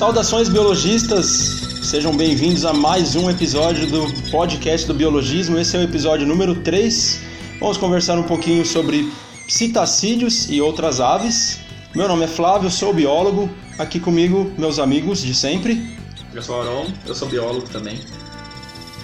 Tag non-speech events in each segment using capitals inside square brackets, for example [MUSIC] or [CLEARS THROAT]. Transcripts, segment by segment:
Saudações biologistas, sejam bem-vindos a mais um episódio do podcast do Biologismo. Esse é o episódio número 3. Vamos conversar um pouquinho sobre citacídeos e outras aves. Meu nome é Flávio, sou biólogo. Aqui comigo, meus amigos de sempre. Eu sou Aron, eu sou biólogo também.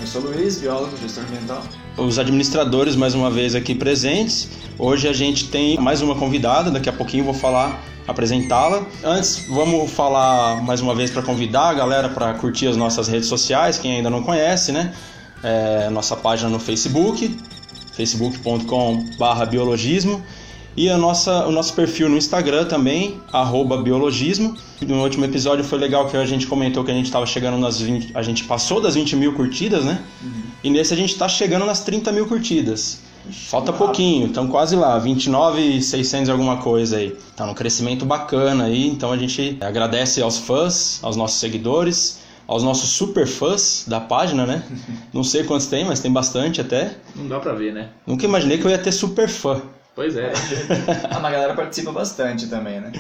Eu sou Luiz, biólogo, gestor ambiental. Os administradores mais uma vez aqui presentes. Hoje a gente tem mais uma convidada, daqui a pouquinho vou falar, apresentá-la. Antes, vamos falar mais uma vez para convidar a galera para curtir as nossas redes sociais, quem ainda não conhece, né? É, nossa página no Facebook, facebook.com/biologismo e a nossa, o nosso perfil no Instagram também, biologismo. No último episódio foi legal que a gente comentou que a gente estava chegando nas 20. A gente passou das 20 mil curtidas, né? Uhum. E nesse a gente está chegando nas 30 mil curtidas. Falta pouquinho, então quase lá, 29,600 alguma coisa aí. Tá um crescimento bacana aí, então a gente agradece aos fãs, aos nossos seguidores, aos nossos super fãs da página, né? [LAUGHS] Não sei quantos tem, mas tem bastante até. Não dá pra ver, né? Nunca imaginei que eu ia ter super fã. Pois é. ah, mas a galera participa bastante também, né?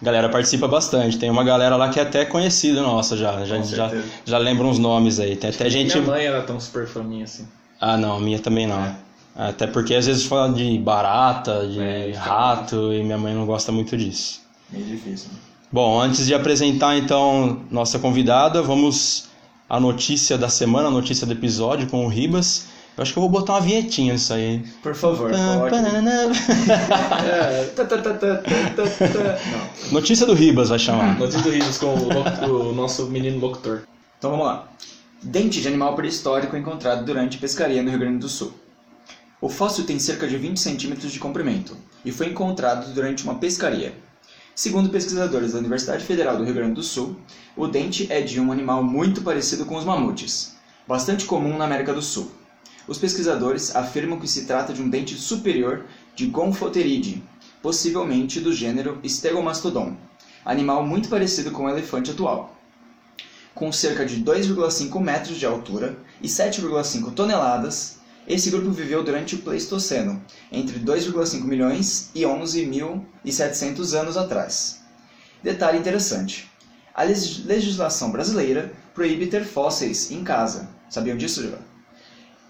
A galera participa bastante. Tem uma galera lá que é até conhecida nossa já. Já, já, já lembra uns nomes aí. Tem até gente. Minha mãe era tão super fã minha assim. Ah, não, a minha também não. É. Até porque às vezes fala de barata, de é, rato, e minha mãe não gosta muito disso. Meio difícil. Né? Bom, antes de apresentar então nossa convidada, vamos à notícia da semana, a notícia do episódio com o Ribas. Eu acho que eu vou botar uma vinhetinha nisso aí. Por favor. Notícia do Ribas vai chamar. [LAUGHS] Notícia do Ribas com o, o nosso menino locutor. Então vamos lá. Dente de animal pré-histórico encontrado durante pescaria no Rio Grande do Sul. O fóssil tem cerca de 20 centímetros de comprimento e foi encontrado durante uma pescaria. Segundo pesquisadores da Universidade Federal do Rio Grande do Sul, o dente é de um animal muito parecido com os mamutes, bastante comum na América do Sul. Os pesquisadores afirmam que se trata de um dente superior de Gomphotheridae, possivelmente do gênero Stegomastodon, animal muito parecido com o elefante atual. Com cerca de 2,5 metros de altura e 7,5 toneladas, esse grupo viveu durante o Pleistoceno, entre 2,5 milhões e 11.700 anos atrás. Detalhe interessante: a legislação brasileira proíbe ter fósseis em casa. Sabiam disso?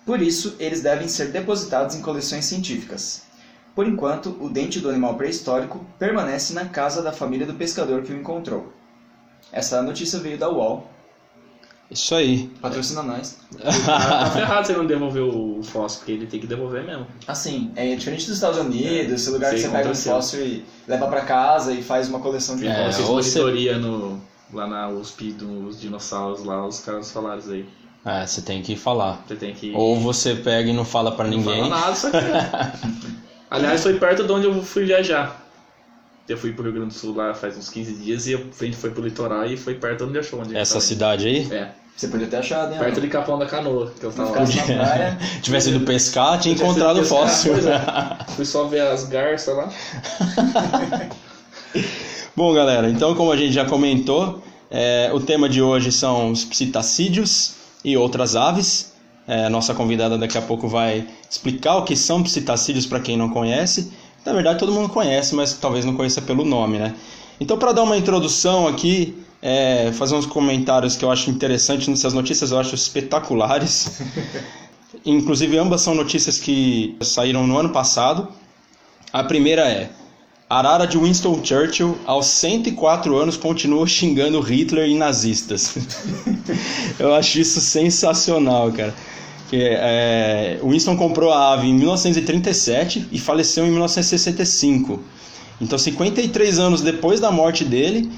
Por isso, eles devem ser depositados em coleções científicas. Por enquanto, o dente do animal pré-histórico permanece na casa da família do pescador que o encontrou. Essa notícia veio da UOL. Isso aí. Patrocina nós. tá ferrado você não devolver o fóssil, porque ele tem que devolver mesmo. Assim, é diferente dos Estados Unidos, é. esse lugar Sei que você pega um fóssil e leva para casa e faz uma coleção de é, fósseis. Monitoria no, lá na USP dos dinossauros lá, os caras falaram isso aí. É, você tem que falar. Você tem que. Ou você pega e não fala para ninguém. Não fala nada, só que... [LAUGHS] Aliás, foi perto de onde eu fui viajar. Eu fui pro Rio Grande do Sul lá faz uns 15 dias e a gente foi pro litoral e foi perto de onde achou. Onde Essa cidade aí? É. Você podia ter achado, hein? Perto de Capão da Canoa, que eu tava lá. na praia. [LAUGHS] Tivesse ido pescar, tinha encontrado o fóssil. É. [LAUGHS] Fui só ver as garças lá. Bom, galera, então como a gente já comentou, é, o tema de hoje são os citacídeos e outras aves. É, a nossa convidada daqui a pouco vai explicar o que são psitacídeos para quem não conhece. Na verdade, todo mundo conhece, mas talvez não conheça pelo nome, né? Então, para dar uma introdução aqui, é, fazer uns comentários que eu acho interessantes nessas notícias, eu acho espetaculares. [LAUGHS] Inclusive, ambas são notícias que saíram no ano passado. A primeira é: Arara de Winston Churchill, aos 104 anos, continua xingando Hitler e nazistas. [LAUGHS] Eu acho isso sensacional, cara. É, Winston comprou a ave em 1937 e faleceu em 1965. Então, 53 anos depois da morte dele,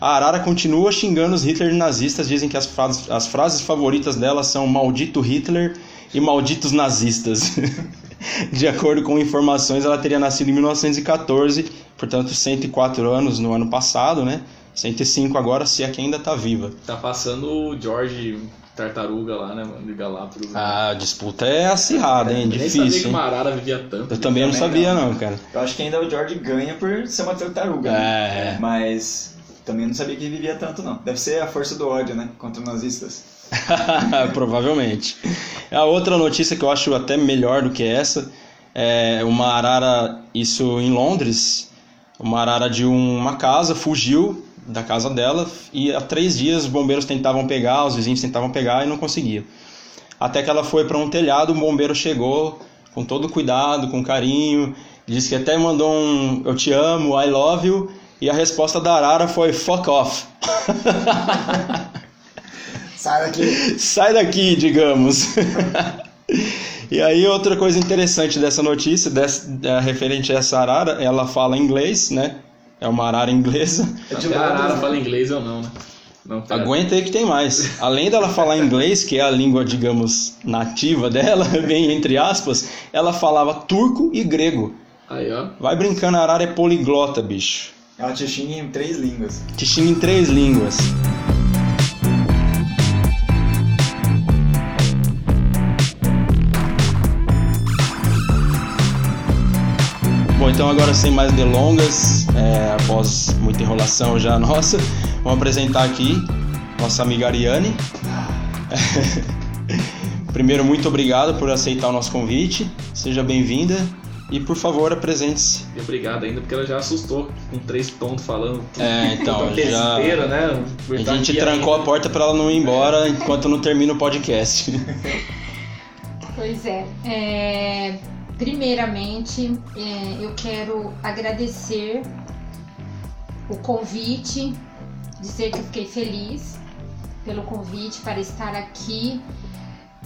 a Arara continua xingando os Hitler e nazistas. Dizem que as frases, as frases favoritas dela são maldito Hitler e malditos nazistas. [LAUGHS] [LAUGHS] de acordo com informações, ela teria nascido em 1914, portanto 104 anos no ano passado, né? 105 agora, se é que ainda tá viva. Tá passando o George Tartaruga lá, né, mano, de Galápagos. Né? A disputa é acirrada, hein? Eu Difícil. Nem sabia que uma arara vivia tanto. Eu também não sabia, não. não, cara. Eu acho que ainda o George ganha por ser uma tartaruga. Né? É. Mas também não sabia que vivia tanto, não. Deve ser a força do ódio, né? Contra os nazistas. [LAUGHS] Provavelmente. A outra notícia que eu acho até melhor do que essa é uma arara, isso em Londres, uma arara de uma casa, fugiu da casa dela e há três dias os bombeiros tentavam pegar, os vizinhos tentavam pegar e não conseguiam. Até que ela foi para um telhado, um bombeiro chegou com todo cuidado, com carinho, disse que até mandou um eu te amo, I love you, e a resposta da arara foi fuck off. [LAUGHS] Sai daqui. [LAUGHS] Sai daqui, digamos. e aí outra coisa interessante dessa notícia, dessa, é, referente a essa arara, ela fala inglês, né? É uma arara inglesa. É de Até a Arara Londres, fala né? inglês ou não, né? Não. Aguenta aí que tem mais. Além dela falar inglês, que é a língua, digamos, nativa dela, [LAUGHS] bem entre aspas, ela falava turco e grego. Aí, ó. Vai brincando, a arara é poliglota, bicho. Ela te xinga em três línguas. Te xinga em três línguas. Então agora sem mais delongas, é, após muita enrolação já nossa, vamos apresentar aqui nossa amiga Ariane. [LAUGHS] Primeiro, muito obrigado por aceitar o nosso convite. Seja bem-vinda e, por favor, apresente-se. Obrigado ainda, porque ela já assustou com três tontos falando. É, então, [LAUGHS] já- besteira, né? A gente trancou a ainda. porta para ela não ir embora enquanto não termina o podcast. [LAUGHS] Pois é. É, primeiramente, é, eu quero agradecer o convite, dizer que eu fiquei feliz pelo convite para estar aqui,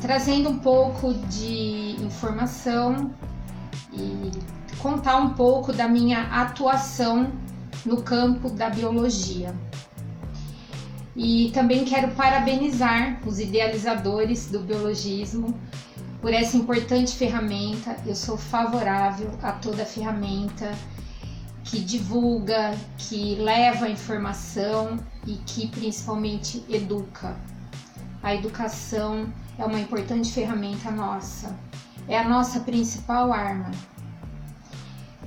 trazendo um pouco de informação e contar um pouco da minha atuação no campo da biologia. E também quero parabenizar os idealizadores do biologismo por essa importante ferramenta. Eu sou favorável a toda ferramenta que divulga, que leva informação e que principalmente educa. A educação é uma importante ferramenta nossa, é a nossa principal arma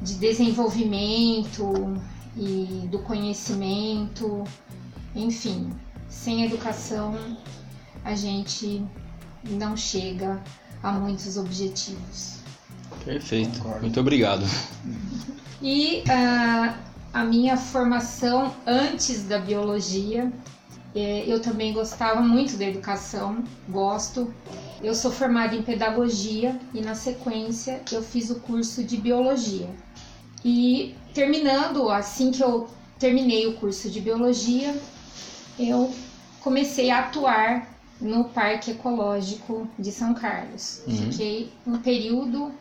de desenvolvimento e do conhecimento, enfim, sem educação a gente não chega a muitos objetivos. Perfeito. Concordo. Muito obrigado. E ah, a minha formação antes da biologia, eh, eu também gostava muito da educação, gosto. Eu sou formada em pedagogia e na sequência eu fiz o curso de biologia. E terminando, assim que eu terminei o curso de biologia, eu comecei a atuar no Parque Ecológico de São Carlos. Uhum. Fiquei um período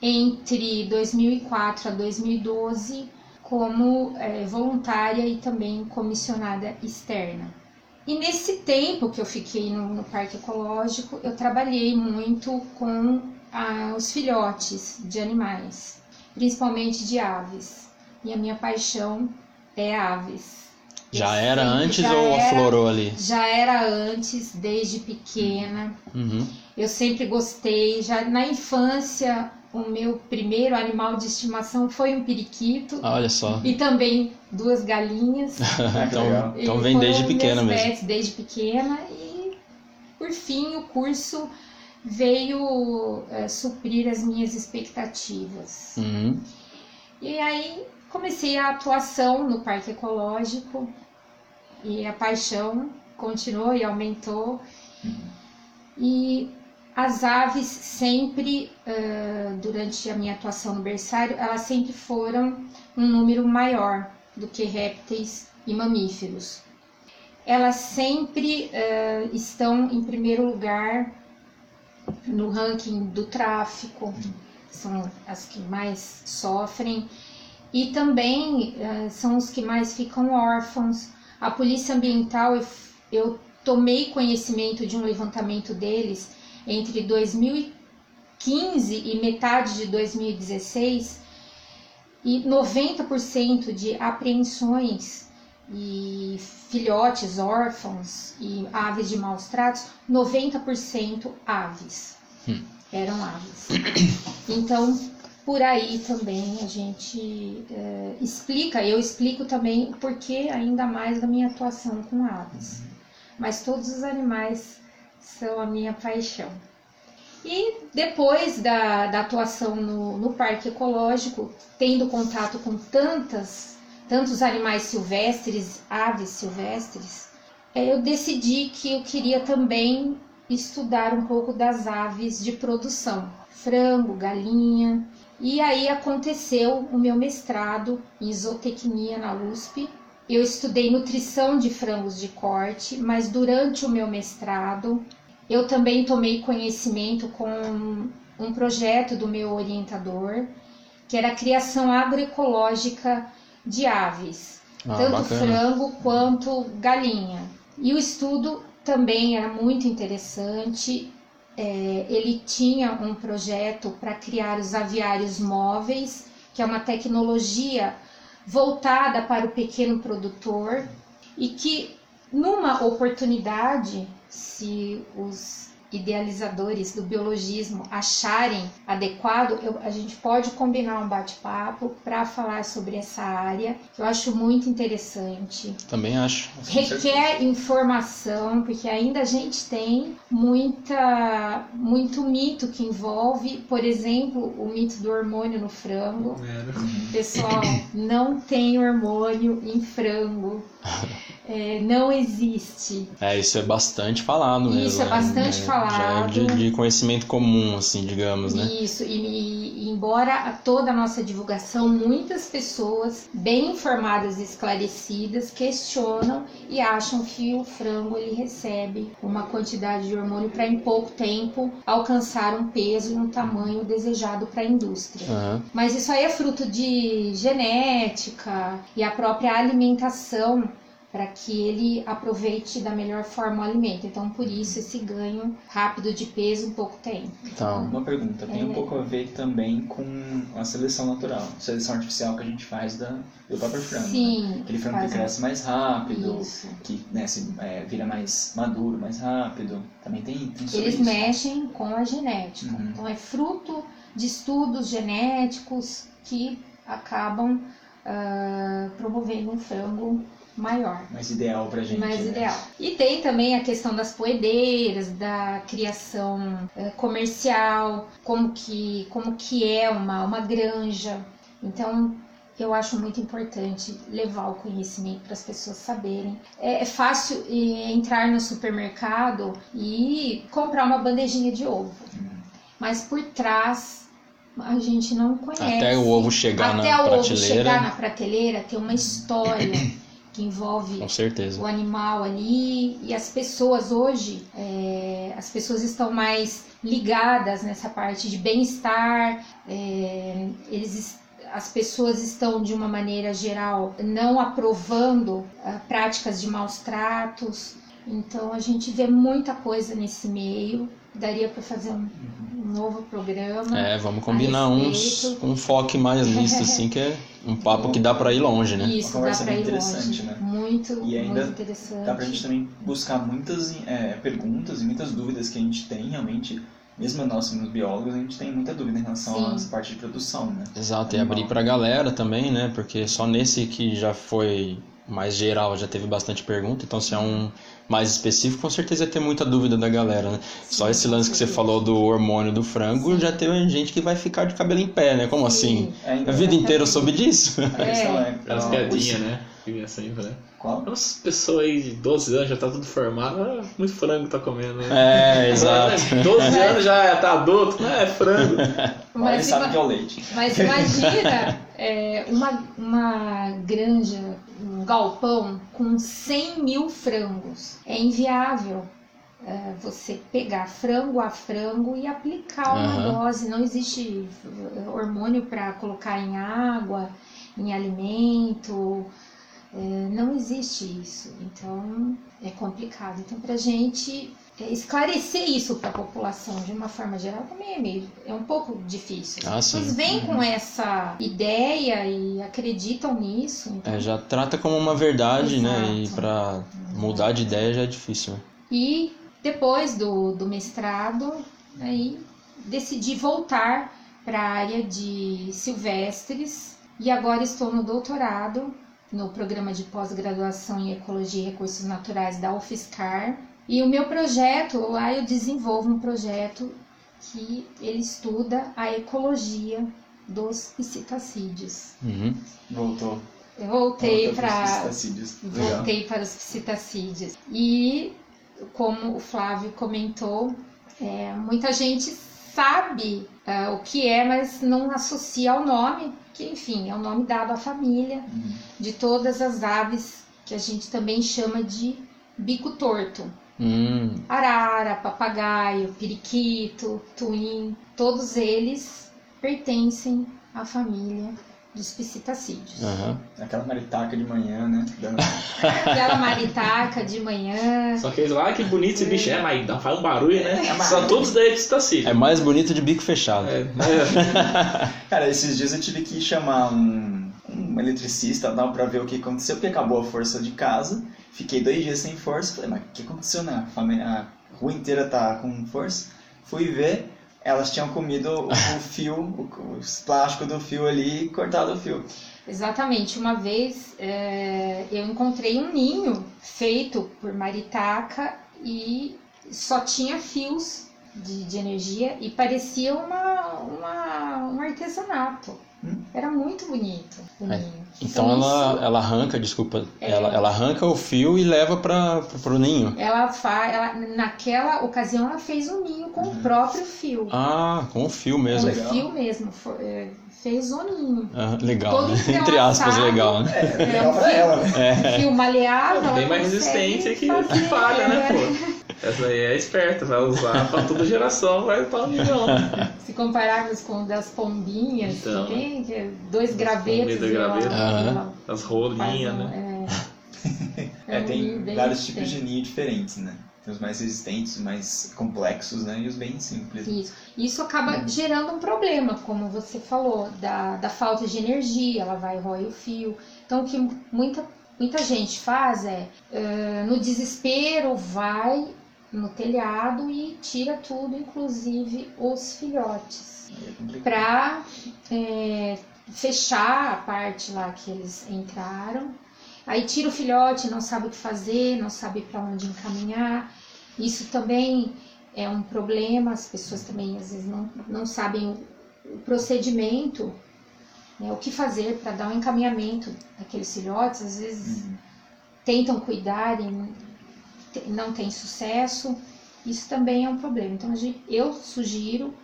entre 2004 a 2012 como eh, voluntária e também comissionada externa. E nesse tempo que eu fiquei no, no Parque Ecológico, eu trabalhei muito com ah, os filhotes de animais, principalmente de aves. E a minha paixão é aves. Já era antes já ou era- aflorou ali? Já era antes, desde pequena. Uhum. Eu sempre gostei. Já na infância, o meu primeiro animal de estimação foi um periquito Ah, olha só. e também duas galinhas. [LAUGHS] então, então vem desde pequena mesmo. pets desde pequena e por fim o curso veio eh, suprir as minhas expectativas. Uhum. E aí comecei a atuação no Parque Ecológico e a paixão continuou e aumentou. E as aves sempre, eh, durante a minha atuação no berçário, elas sempre foram um número maior do que répteis e mamíferos. Elas sempre eh, estão em primeiro lugar no ranking do tráfico, são as que mais sofrem e também eh, são os que mais ficam órfãos. A Polícia Ambiental, eu, eu tomei conhecimento de um levantamento deles entre 2015 e metade de 2016 e 90% de apreensões e filhotes órfãos e aves de maus tratos, 90% aves. Hum. Eram aves. Então, por aí também a gente eh, explica, eu explico também o porquê ainda mais da minha atuação com aves. Mas todos os animais são a minha paixão. E depois da, da atuação no, no parque ecológico, tendo contato com tantas, tantos animais silvestres, aves silvestres, é, eu decidi que eu queria também estudar um pouco das aves de produção, frango, galinha. E aí aconteceu o meu mestrado em zootecnia na USP. Eu estudei nutrição de frangos de corte, mas durante o meu mestrado eu também tomei conhecimento com um projeto do meu orientador, que era a criação agroecológica de aves, Ah, tanto bacana. frango quanto galinha. E o estudo também era muito interessante. É, ele tinha um projeto para criar os aviários móveis, que é uma tecnologia voltada para o pequeno produtor e que, numa oportunidade, se os idealizadores do biologismo acharem adequado, eu- a gente pode combinar um bate-papo para falar sobre essa área, que eu acho muito interessante Também acho. requer informação, porque ainda a gente tem muita, muito mito que envolve, por exemplo, o mito do hormônio no frango. É, Pessoal, não tem hormônio em frango. [LAUGHS] É, não existe. É, isso é bastante falado mesmo. Isso é né? bastante Já é falado. de, de conhecimento comum, assim, digamos, né? Isso, e, e embora a toda a nossa divulgação, muitas pessoas bem informadas e esclarecidas questionam e acham que o frango ele recebe uma quantidade de hormônio para em pouco tempo alcançar um peso e um tamanho desejado para a indústria. Aham. Mas isso aí é fruto de genética e a própria alimentação para que ele aproveite da melhor forma o alimento. Então, por isso esse ganho rápido de peso em pouco tempo. Então, Uma pergunta, tem um É. pouco a ver também com a seleção natural, seleção artificial que a gente faz da, do próprio frango. né? Sim. Aquele frango que cresce mais rápido, Isso. que né, se, é, vira mais maduro mais rápido. Também tem, tem sobre Eles isso. mexem com a genética. Uhum. Então é fruto de estudos genéticos que acabam ah, promovendo um frango maior. Mais ideal pra gente. mais né? ideal. E tem também a questão das poedeiras, da criação eh, comercial, como que, como que é uma, uma granja. Então, eu acho muito importante levar o conhecimento para as pessoas saberem. É, é fácil eh, entrar no supermercado e comprar uma bandejinha de ovo, mas por trás a gente não conhece. até o ovo chegar Até na o ovo prateleira, chegar na prateleira tem uma história [CLEARS THROAT] que envolve com certeza. o animal ali e as pessoas hoje é, as pessoas estão mais ligadas nessa parte de bem-estar é, eles es- as pessoas estão de uma maneira geral não aprovando ah, práticas de maus tratos então a gente vê muita coisa nesse meio daria para fazer um, um novo programa É, vamos combinar uns respeito. um foco mais nisso, [LAUGHS] assim, que é um papo que dá pra ir longe, né? isso Uma dá conversa para bem ir interessante, longe né? muito E ainda muito interessante Dá pra gente também buscar muitas é, perguntas e muitas dúvidas que a gente tem realmente. Mesmo nós, como biólogos, a gente tem muita dúvida em relação Sim. a essa parte de produção, né? Exato, e abrir pra galera também, né? Porque só nesse que já foi mais geral já teve bastante pergunta, então se é um mais específico, com certeza ia ter muita dúvida da galera, né? Só esse lance que você falou do hormônio do frango, já teve gente que vai ficar de cabelo em pé, né? Como assim? É, A então, vida inteira eu soube disso? a é. Aquelas piadinhas, os- né? Que vinha sempre, né? Qual? Nossa, pessoa aí de 12 anos já tá tudo formado, ah, muito frango tá comendo, né? É, exato. 12 anos já tá adulto, não é frango. [LAUGHS] Olha, Mas, sabe que é o leite. mas imagina é, uma, uma granja, um galpão com 100 mil frangos. É inviável é, você pegar frango a frango e aplicar uma Aham. dose. Não existe eh, hormônio para colocar em água, em alimento. É, não existe isso. Então é complicado. Então, para gente esclarecer isso para a população de uma forma geral também é meio é um pouco difícil. Ah, As pessoas vêm com essa ideia e acreditam nisso. Então, É, já trata como uma verdade, né? E Exato. pra mudar de ideia já é difícil. né? E depois do, do mestrado, aí decidi voltar para a área de silvestres e agora estou no doutorado no programa de pós-graduação em Ecologia e Recursos Naturais da UFSCar. E o meu projeto, lá eu desenvolvo um projeto que ele estuda a ecologia dos psitacídeos. Uhum. Voltou. Eu voltei para voltei para os psitacídeos. E, como o Flávio comentou, é, muita gente sabe ah, o que é, mas não associa ao nome, que enfim, é o nome dado à família Uhum. de todas as aves que a gente também chama de bico torto. Hum, Arara, papagaio, periquito, tuim, todos eles pertencem à família dos psitacídeos. aham. Aquela maritaca de manhã, né? Dando... [LAUGHS] Aquela maritaca de manhã, Só que eles lá, "Ah, que bonito esse bicho é, mas dá- faz um barulho, né? É, mas- São todos daí de Stacílio. É mais bonito de bico fechado. É, é. [LAUGHS] Cara, esses dias eu tive que chamar um, um eletricista tal, pra ver o que aconteceu, porque acabou a força de casa. Fiquei dois dias sem força. Falei, mas o que aconteceu na família? A rua inteira tá com força. Fui ver, elas tinham comido o, o [LAUGHS] fio, o, os plásticos do fio ali e cortado o fio. Exatamente. Uma vez é, eu encontrei um ninho feito por maritaca e só tinha fios de, de energia e parecia uma, uma- um artesanato. Hum. Era muito bonito o É. ninho. Então ela, ela arranca, desculpa, É. ela, ela arranca o fio e leva para pro ninho. Ela fa, ela, naquela ocasião ela fez um ninho com o próprio fio. Ah, com o fio com mesmo. legal. o fio mesmo. fo- é, fez o ninho. Ah, legal, Todo né? Entre aspas, legal, né? É, legal pra ela, né? Fio maleável. Bem mais resistente que, fazer, que falha, né, é. pô? Essa aí é esperta, vai usar pra toda geração, vai estar um milhão. Se compararmos com o das pombinhas, Então. que tem que é dois gravetos. e ela- graveto. Ela As rolinhas, um- né? [LAUGHS] É, É, um tem vários tipos de ninho diferentes, né? Tem os mais resistentes, os mais complexos, né? E os bem simples. Isso. Isso acaba gerando um problema, como você falou, da, da falta de energia, ela vai roer o fio. Então, o que muita, muita gente faz é, eh, no desespero, vai no telhado e tira tudo, inclusive os filhotes. É para fechar a parte lá que eles entraram. Aí tira o filhote, não sabe o que fazer, não sabe para onde encaminhar. Isso também é um problema, as pessoas também às vezes não, não sabem o, o procedimento, né, o que fazer para dar um encaminhamento daqueles filhotes, às vezes Uhum. tentam cuidar e não- te- não tem sucesso. Isso também é um problema. Então eu sugiro,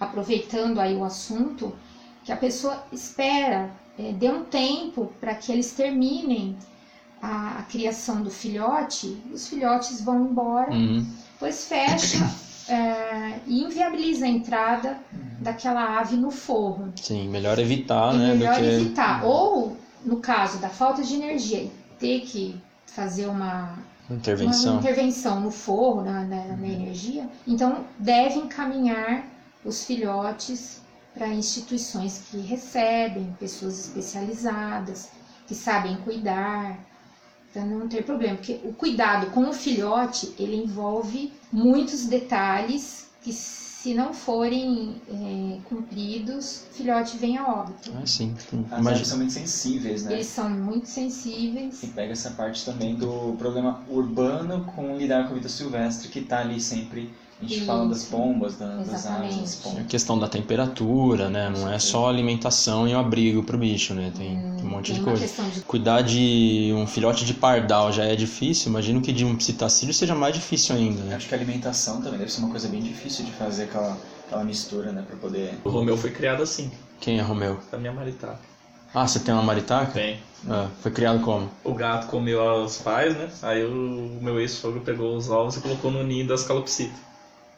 aproveitando aí o assunto, que a pessoa espera, é, dê um tempo para que eles terminem a, a criação do filhote, os filhotes vão embora, Uhum. depois fecha é, e inviabiliza a entrada daquela ave no forro. Sim, melhor evitar, É né? melhor do que... evitar. Ou, no caso da falta de energia, e ter que fazer uma, uma Intervenção. intervenção no forro, na, na- na energia, então deve encaminhar os filhotes para instituições que recebem pessoas especializadas, que sabem cuidar, para não ter problema, porque o cuidado com o filhote ele envolve muitos detalhes que se não forem é, cumpridos, o filhote vem a óbito. Ah, sim. As Imagina- aves são muito sensíveis, né? Eles são muito sensíveis. E pega essa parte também do problema urbano com lidar com a vida silvestre, que tá ali sempre. A gente Isso. fala das pombas, da- das aves, das Exatamente. A questão da temperatura, né? Não é só alimentação e o abrigo pro bicho, né? Tem, tem um monte Tem de uma coisa. questão de Cuidar de um filhote de pardal já é difícil, imagino que de um psitacílio seja mais difícil ainda, né? Acho que a alimentação também deve ser uma coisa bem difícil de fazer aquela, aquela mistura, né? Pra poder. O Romeu foi criado assim, Quem é Romeu? da minha maritaca. Ah, você tem uma maritaca? Tem. Ah, foi criado como? O gato comeu os pais, né? Aí o meu ex-sogro pegou os ovos e colocou no ninho das calopsitas.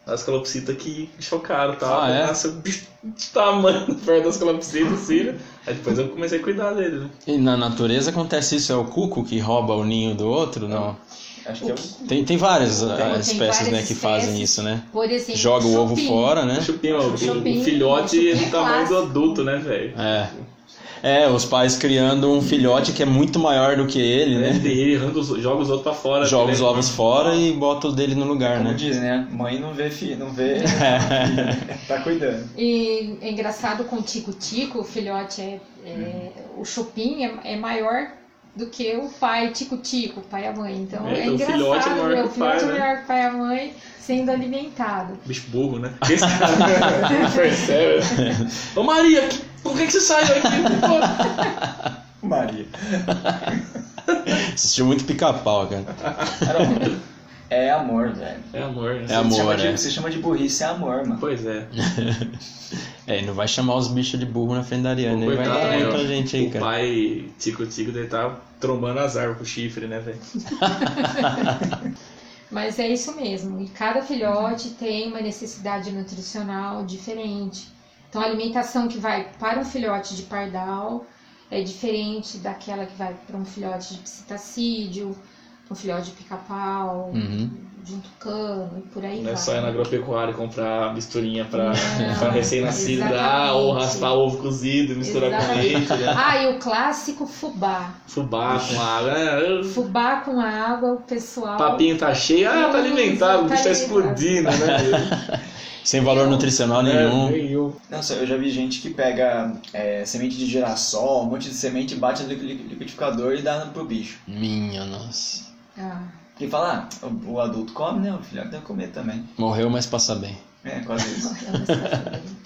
As calopsitas que chocaram, tá? Ah, é? Nossa, o bicho de tamanho [LAUGHS] perto das calopsitas, assim? Aí depois eu comecei a cuidar dele, né? E na natureza acontece isso, é o cuco que rouba o ninho do outro? Não. Acho que é o. Tem, tem várias ah, Tem espécies, várias né, que fazem espécies. isso, né? Por exemplo, Joga o ovo fora, né? O chupim, ó, o, Chupim, o filhote é do tamanho do adulto, né, velho? É. É, os pais criando um filhote que é muito maior do que ele, Né? né? Ele arranca os- joga os outros pra fora. Joga os Ele- ovos fora e bota o dele no lugar, Como né? diz, né? Mãe não vê filho, não vê. [LAUGHS] tá cuidando. E é engraçado com o tico-tico, o filhote é, é- Uhum. o chupim é, é maior do que o pai tico-tico, pai e a mãe. Então É, é, o filhote é engraçado maior ver que o pai, filhote é né? maior que o pai e a mãe sendo alimentado. Bicho burro, né? Esse cara não [LAUGHS] percebe. Ô Maria, que- por que, que você saiu aqui? [LAUGHS] Maria. Assistiu muito pica-pau, cara. Caramba. É amor, velho. É amor, né? É amor, Você chama né? de, você chama de burrice, é amor, mano. Pois é. [LAUGHS] É, e não vai chamar os bichos de burro na frente da Ariane. Aí vai Coitado, dar né? muita gente aí, o cara. pai Tico-Tico dele tá trombando as árvores com chifre, né, velho? [LAUGHS] Mas é isso mesmo. E cada filhote tem uma necessidade nutricional diferente. Então a alimentação que vai para um filhote de pardal é diferente daquela que vai para um filhote de psitacídeo, um filhote de pica-pau, Uhum. De um tucano e por aí Não é vai. só ir na agropecuária e comprar misturinha pra recém-nascido dar, exatamente. ou raspar ovo cozido, misturar com leite, né? Ah, e o clássico fubá. Fubá com água. né? Fubá com água, o pessoal. Papinho tá cheio, ah, tá alimentado, o bicho tá Tá explodindo, né? [LAUGHS] Sem valor nutricional nenhum. É, nenhum. Nossa, eu já vi gente que pega é, semente de girassol, um monte de semente, bate no liqui- liquidificador e dá pro bicho. Minha nossa. Ah, E fala, ah, o, o adulto come, né? O filhote deve comer também. Morreu, mas passa bem. É, quase isso. morreu.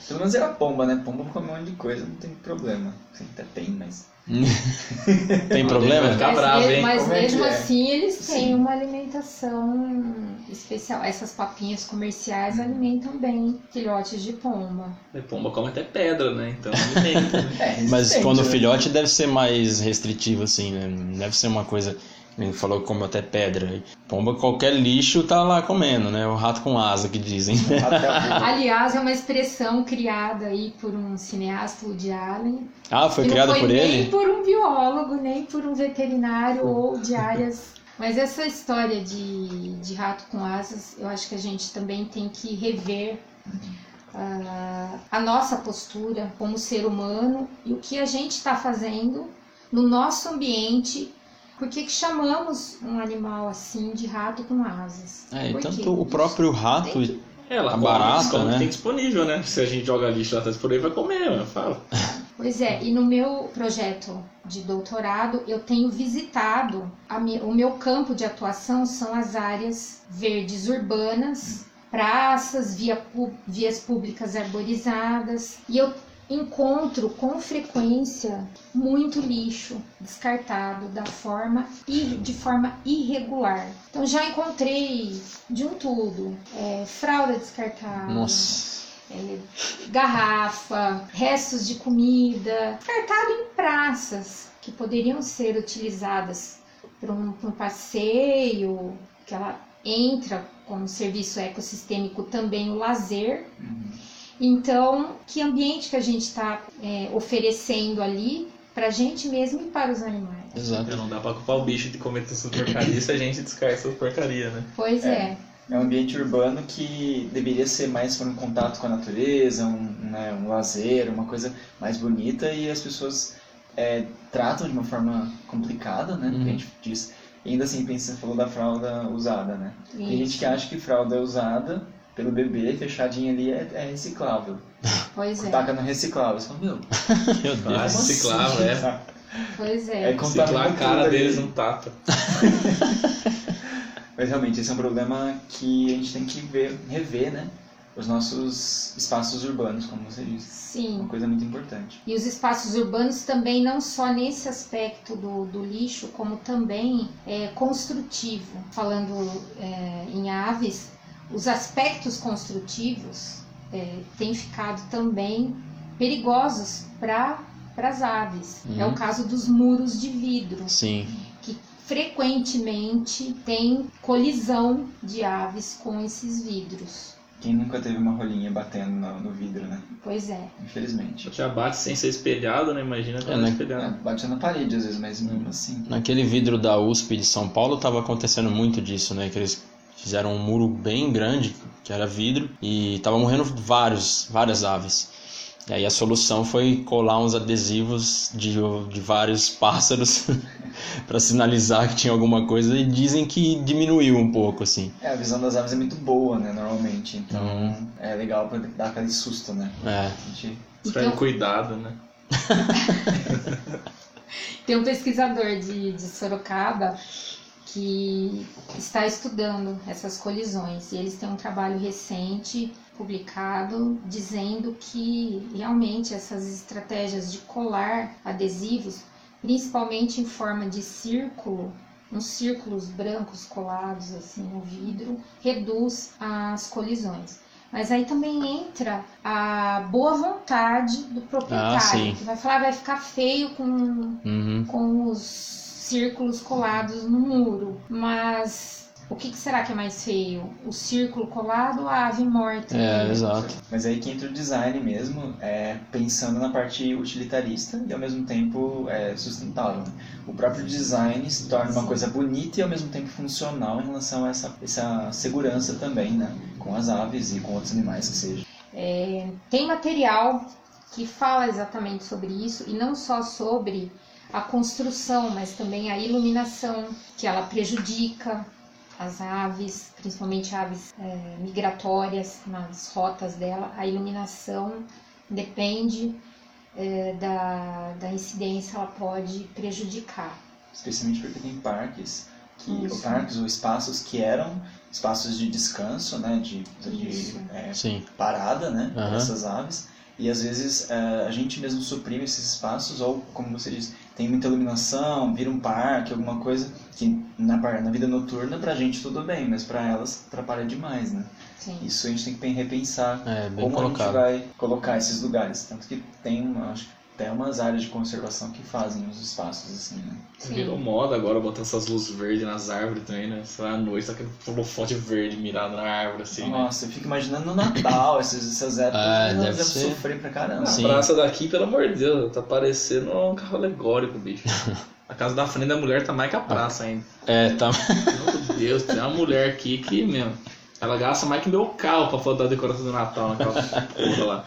Pelo menos era pomba, né? Pomba come um monte de coisa, não tem problema. Até tem, mas. [LAUGHS] Tem problema? Vai ficar mas bravo, me- hein? mas Como é que mesmo é? assim eles têm Sim. uma alimentação especial. Essas papinhas comerciais alimentam bem filhotes de pomba. E pomba come até pedra, né? Então alimenta. [LAUGHS] É, Mas quando o né? filhote deve ser mais restritivo, assim, né? Não Deve ser uma coisa. Ele falou que come até pedra. Pomba, qualquer lixo tá lá comendo, né? O rato com asa que dizem. [LAUGHS] A Aliás, é uma expressão criada aí por um cineasta, Woody Allen. Ah, foi criada por nem ele? por um biólogo, nem por um veterinário ou de áreas. [LAUGHS] Mas essa história de, de rato com asas, eu acho que a gente também tem que rever ah, a nossa postura como ser humano e o que a gente está fazendo no nosso ambiente. Por que, que chamamos um animal assim de rato com asas? É, e Por quê? tanto o próprio rato. Tem É, ela Tá come, barata, que né? tem disponível, né? Se a gente joga lixo lá atrás por aí, vai comer, eu falo. [LAUGHS] Pois é, e no meu projeto de doutorado eu tenho visitado a mi- o meu campo de atuação são as áreas verdes urbanas, praças, via pu- vias públicas arborizadas e eu encontro com frequência muito lixo descartado da forma ir- de forma irregular. Então já encontrei de um tudo, é, fralda descartada, Nossa. é, garrafa, restos de comida, descartado em praças que poderiam ser utilizadas para um, um passeio, que ela entra como serviço ecossistêmico também o lazer. Então, que ambiente que a gente está oferecendo ali para a gente mesmo e para os animais? Exato. Não dá pra culpar o bicho de comer essas porcaria se a gente descarta essas porcaria, né? Pois é. É um ambiente urbano que deveria ser mais por um contato com a natureza, um, né, um lazer, uma coisa mais bonita e as pessoas é, tratam de uma forma complicada, né? Uhum. A gente diz. E ainda assim, pensa, você falou da fralda usada, né? Tem gente que acha que fralda usada pelo bebê, fechadinha ali, é, é reciclável. Pois é. Taca no reciclável. Você fala, meu, [LAUGHS] Meu Ah, Deus. reciclável, assim? é. Pois É é. com- Ciclar a cara deles não tapa. [LAUGHS] Mas realmente, esse é um problema que a gente tem que ver, rever, né? Os nossos espaços urbanos, como você disse. Sim. Uma coisa muito importante. E os espaços urbanos também, não só nesse aspecto do, do lixo, como também é, construtivo. Falando é, em aves, os aspectos construtivos é, têm ficado também perigosos para as aves. Uhum. É o caso dos muros de vidro, Sim. que frequentemente tem colisão de aves com esses vidros. Quem nunca teve uma rolinha batendo no, no vidro, né? Pois é. Infelizmente. Já bate sem ser espelhado, né? Imagina É, quando né? É, espelhado. bate na parede às vezes, mas mesmo assim. Naquele vidro da USP de São Paulo tava acontecendo muito disso, né? Que eles fizeram um muro bem grande, que era vidro, e tava morrendo vários, várias aves. E aí a solução foi colar uns adesivos de, de vários pássaros [LAUGHS] para sinalizar que tinha alguma coisa e dizem que diminuiu um pouco, assim. É, a visão das aves é muito boa, né, normalmente. Então Uhum. é legal pra dar aquele susto, né? É. A gente... Então, cuidado, né? [LAUGHS] [LAUGHS] Tem um pesquisador de, de Sorocaba que está estudando essas colisões e eles têm um trabalho recente publicado dizendo que realmente essas estratégias de colar adesivos, principalmente em forma de círculo, uns círculos brancos colados assim no vidro, reduz as colisões. Mas aí também entra a boa vontade do proprietário, Ah, que vai falar, vai ficar feio com, Uhum. com os círculos colados no muro. Mas o que, que será que é mais feio? O círculo colado ou a ave morta? É, exato. Mas aí que entra o design mesmo, é, pensando na parte utilitarista e ao mesmo tempo é, sustentável. né? O próprio design se torna uma Sim. coisa bonita e ao mesmo tempo funcional em relação a essa, essa segurança também, né? Com as aves e com outros animais que sejam. É, tem material que fala exatamente sobre isso e não só sobre a construção, mas também a iluminação que ela prejudica as aves, principalmente aves é, migratórias nas rotas dela. A iluminação depende é, da, da incidência, ela pode prejudicar. Especialmente porque tem parques, que, Isso. parques ou espaços que eram espaços de descanso, né? De, de é, parada, né? Aham. Dessas aves. E às vezes eh, a gente mesmo suprime esses espaços, ou como você diz, tem muita iluminação, vira um parque, alguma coisa que na, na vida noturna pra gente tudo bem, mas pra elas atrapalha demais, né? Sim. Isso a gente tem que repensar É, como a gente colocado. vai colocar esses lugares. Tanto que tem uma, acho que até umas áreas de conservação que fazem os espaços assim, né? Virou Sim. moda agora botar essas luzes verdes nas árvores também, né? Sei lá, à noite, tá aquele holofote verde mirado na árvore, assim, né? Nossa, eu fico imaginando no Natal, essas, essas épocas, Ah, deve ser. sofrer pra caramba. A Sim. praça daqui, pelo amor de Deus, tá parecendo um carro alegórico, bicho. [LAUGHS] A casa da frente da mulher tá mais que a praça ainda. É, tá. Meu Deus, tem uma mulher aqui que, meu, ela gasta mais que meu carro pra foto da decoração do Natal naquela porra lá.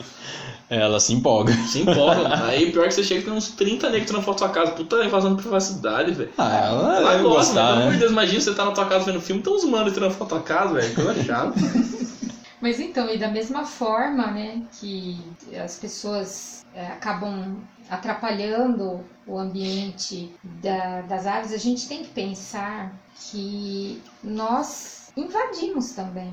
Ela se empolga. Se empolga. Aí pior que você chega tem uns 30 negros na foto da sua casa. Puta, invasão de privacidade, velho. Ah, ela, Ela gosta, gostar, mas, pelo amor de né? Deus, imagina você tá na tua casa vendo filme, tem uns manos tirando foto da tua casa, velho. Coisa chata. [LAUGHS] Mas então, e da mesma forma, né, que as pessoas é, acabam atrapalhando o ambiente da- das aves, a gente tem que pensar que nós invadimos também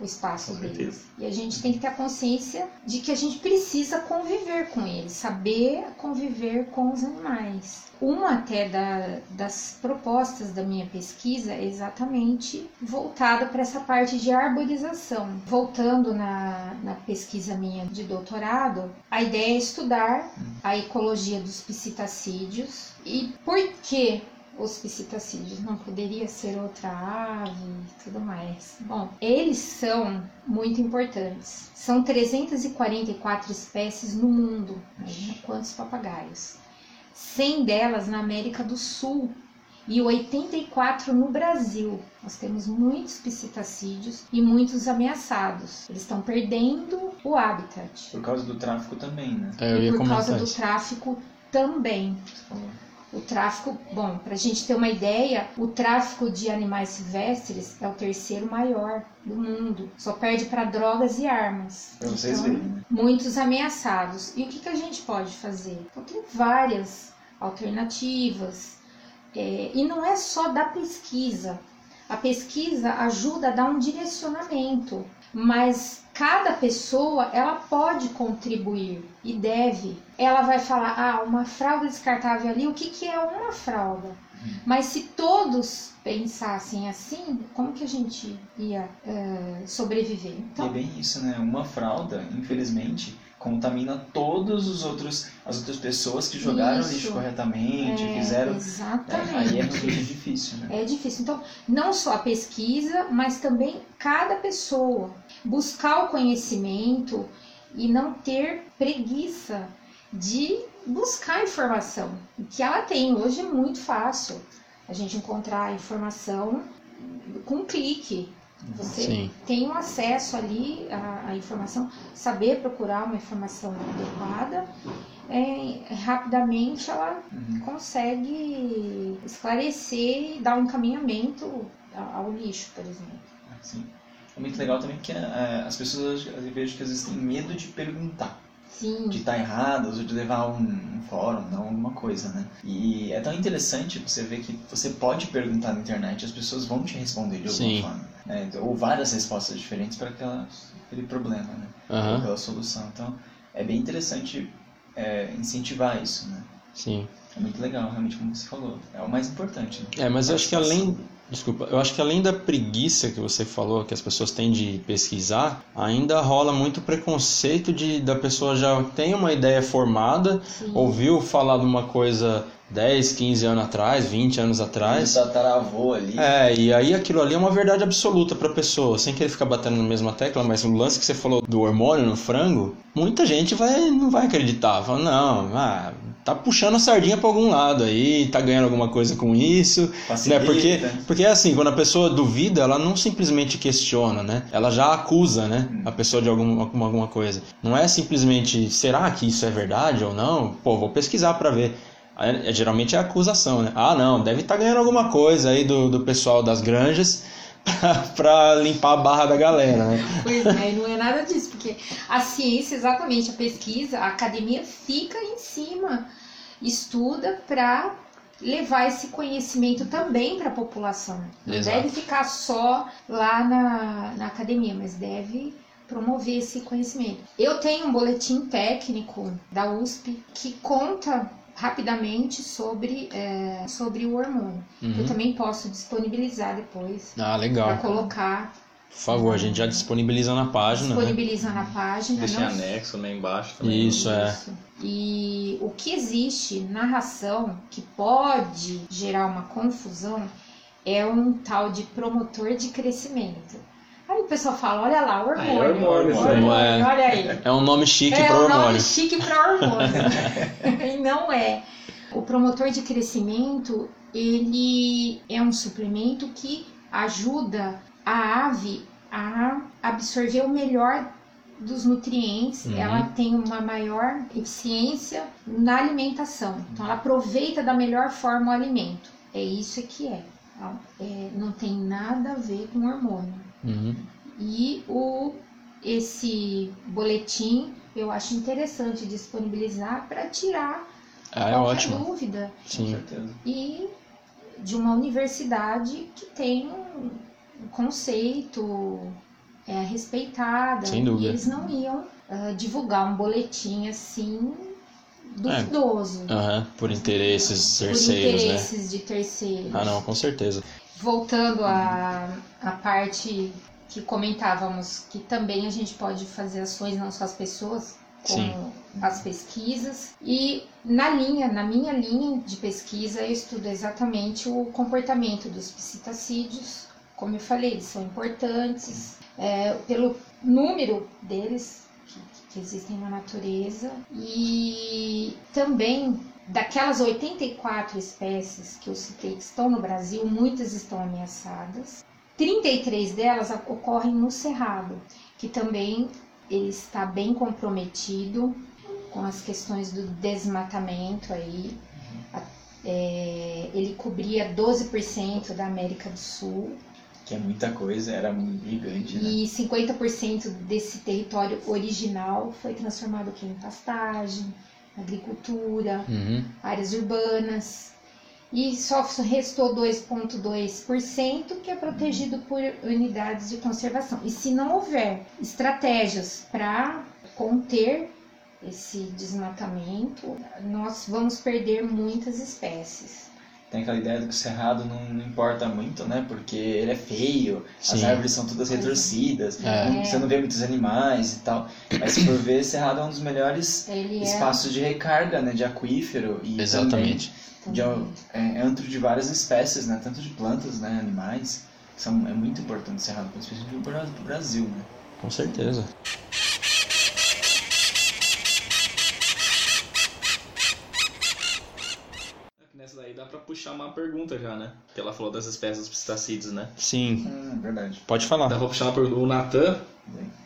o espaço deles. E a gente tem que ter a consciência de que a gente precisa conviver com eles, saber conviver com os animais. Uma até da- das propostas da minha pesquisa é exatamente voltada para essa parte de arborização. Voltando na, na pesquisa minha de doutorado, a ideia é estudar a ecologia dos piscitacídeos e por que os piscitacídeos não poderia ser outra ave e tudo mais. Bom, eles são muito importantes. São 344 espécies no mundo. Imagina quantos papagaios. 100 delas na América do Sul e 84 no Brasil. Nós temos muitos piscitacídeos e muitos ameaçados. Eles estão perdendo o habitat. Por causa do tráfico também, né? É, E por causa do tráfico também. O tráfico, bom, para a gente ter uma ideia, o tráfico de animais silvestres é o terceiro maior do mundo. Só perde para drogas e armas. Pra vocês Então, verem, né? Muitos ameaçados. E o que, que a gente pode fazer? Então, tem várias alternativas. É, e não é só da pesquisa. A pesquisa ajuda a dar um direcionamento, mas cada pessoa ela pode contribuir e deve. Ela vai falar, ah, uma fralda descartável ali, o que, que é uma fralda? Mas se todos pensassem assim, como que a gente ia eh, sobreviver? E é Então, bem isso, né? Uma fralda, infelizmente, contamina todos os outros as outras pessoas que jogaram Isso. lixo corretamente, é, fizeram. É, exatamente. aí é realmente difícil, né? É difícil. Então, não só a pesquisa, mas também cada pessoa buscar o conhecimento e não ter preguiça de buscar informação. O que ela tem hoje é muito fácil. A gente encontrar informação com um clique. Você Sim. tem um acesso ali à, à informação, saber procurar uma informação adequada, é, rapidamente ela Uhum. consegue esclarecer e dar um encaminhamento a- ao lixo, por exemplo. Sim. É muito legal também que eh, as pessoas eu vejo que às vezes têm medo de perguntar. Sim. de estar erradas ou de levar um, um fórum, não alguma coisa, né? E é tão interessante você ver que você pode perguntar na internet e as pessoas vão te responder de alguma Sim. forma. né? Ou várias respostas diferentes para aquela- aquele problema, né? Aham. Aquela solução. Então, é bem interessante é, incentivar isso, né? Sim. É muito legal, realmente, como você falou. É o mais importante, né? É, mas eu acho que além. Desculpa, eu acho que além da preguiça que você falou, que as pessoas têm de pesquisar, ainda rola muito preconceito de da pessoa já tem uma ideia formada, Sim. ouviu falar de uma coisa 10, 15 anos atrás, 20 anos atrás. O tataravô ali. É, e aí aquilo ali é uma verdade absoluta pra pessoa, sem querer ficar batendo na mesma tecla, mas o lance que você falou do hormônio no frango, muita gente vai, não vai acreditar. Fala, não, ah, tá puxando a sardinha pra algum lado aí, tá ganhando alguma coisa com isso. Né? Facilita. Porque, porque é assim, quando a pessoa duvida, ela não simplesmente questiona, né? Ela já acusa, né? A pessoa de algum, alguma, coisa. Não é simplesmente, será que isso é verdade ou não? Pô, vou pesquisar pra ver. Aí, é, geralmente é acusação, né? Ah, não, deve estar ganhando alguma coisa aí do, do pessoal das granjas pra, [LAUGHS] pra limpar a barra da galera, né? Pois é, não é nada disso, porque a ciência, exatamente, a pesquisa, a academia fica em cima, estuda para levar esse conhecimento também para a população. Não Exato. deve ficar só lá na, na academia, mas deve promover esse conhecimento. Eu tenho um boletim técnico da USP que conta rapidamente sobre, é, sobre o hormônio. Eu Uhum. também posso disponibilizar depois Ah, para legal. colocar Por favor, a gente já disponibiliza na página, né? disponibiliza na página. Deixa em não anexo, né, embaixo também. Isso, é. Isso. E o que existe na ração que pode gerar uma confusão é um tal de promotor de crescimento. Aí o pessoal fala, olha lá, hormônio. Ah, é hormônio, isso aí. hormônio, É. olha aí. É um nome chique é para um nome hormônio. chique para hormônio. [LAUGHS] [LAUGHS] e não é. O promotor de crescimento, ele é um suplemento que ajuda a ave a absorver o melhor dos nutrientes, Uhum. ela tem uma maior eficiência na alimentação. Então, ela aproveita da melhor forma o alimento. É isso que é. É, não tem nada a ver com hormônio. Uhum. E o, esse boletim eu acho interessante disponibilizar para tirar Ah, é qualquer ótimo. dúvida. Com Sim. certeza. E de uma universidade que tem um conceito é, respeitada. Sem dúvida. E eles não iam ah, divulgar um boletim assim É. duvidoso. Aham, por interesses por terceiros, né? interesses de terceiros. Ah, não, com certeza. Voltando à, à parte que comentávamos, que também a gente pode fazer ações não só as pessoas, como Sim. as pesquisas. E na linha, na minha linha de pesquisa, eu estudo exatamente o comportamento dos psitacídeos. Como eu falei, eles são importantes é, pelo número deles que, que existem na natureza e também daquelas 84 espécies que eu citei que estão no Brasil, muitas estão ameaçadas. 33 delas ocorrem no Cerrado, que também ele está bem comprometido com as questões do desmatamento aí. É, ele cobria 12% da América do Sul Que é muita coisa, era gigante, né? e 50% desse território original foi transformado aqui em pastagem, agricultura, Uhum. áreas urbanas. E só restou 2,2% que é protegido por unidades de conservação. E se não houver estratégias para conter esse desmatamento, nós vamos perder muitas espécies. Tem aquela ideia de que o cerrado não, não importa muito, né? Porque ele é feio, as Sim. árvores são todas retorcidas, É. você não vê muitos animais e tal. Mas se for ver, cerrado é um dos melhores Ele é espaços de recarga, né? De aquífero e Exatamente. também de, é, é antro de várias espécies, né? Tanto de plantas, né? Animais. São, é muito importante o cerrado, principalmente Bra- pro Brasil, né? Com certeza. Nessa daí dá pra puxar uma pergunta já, né? Que ela falou das espécies dos pistacídeos, né? Sim, Hum, verdade. pode falar. Dá pra puxar uma pergunta. O Natan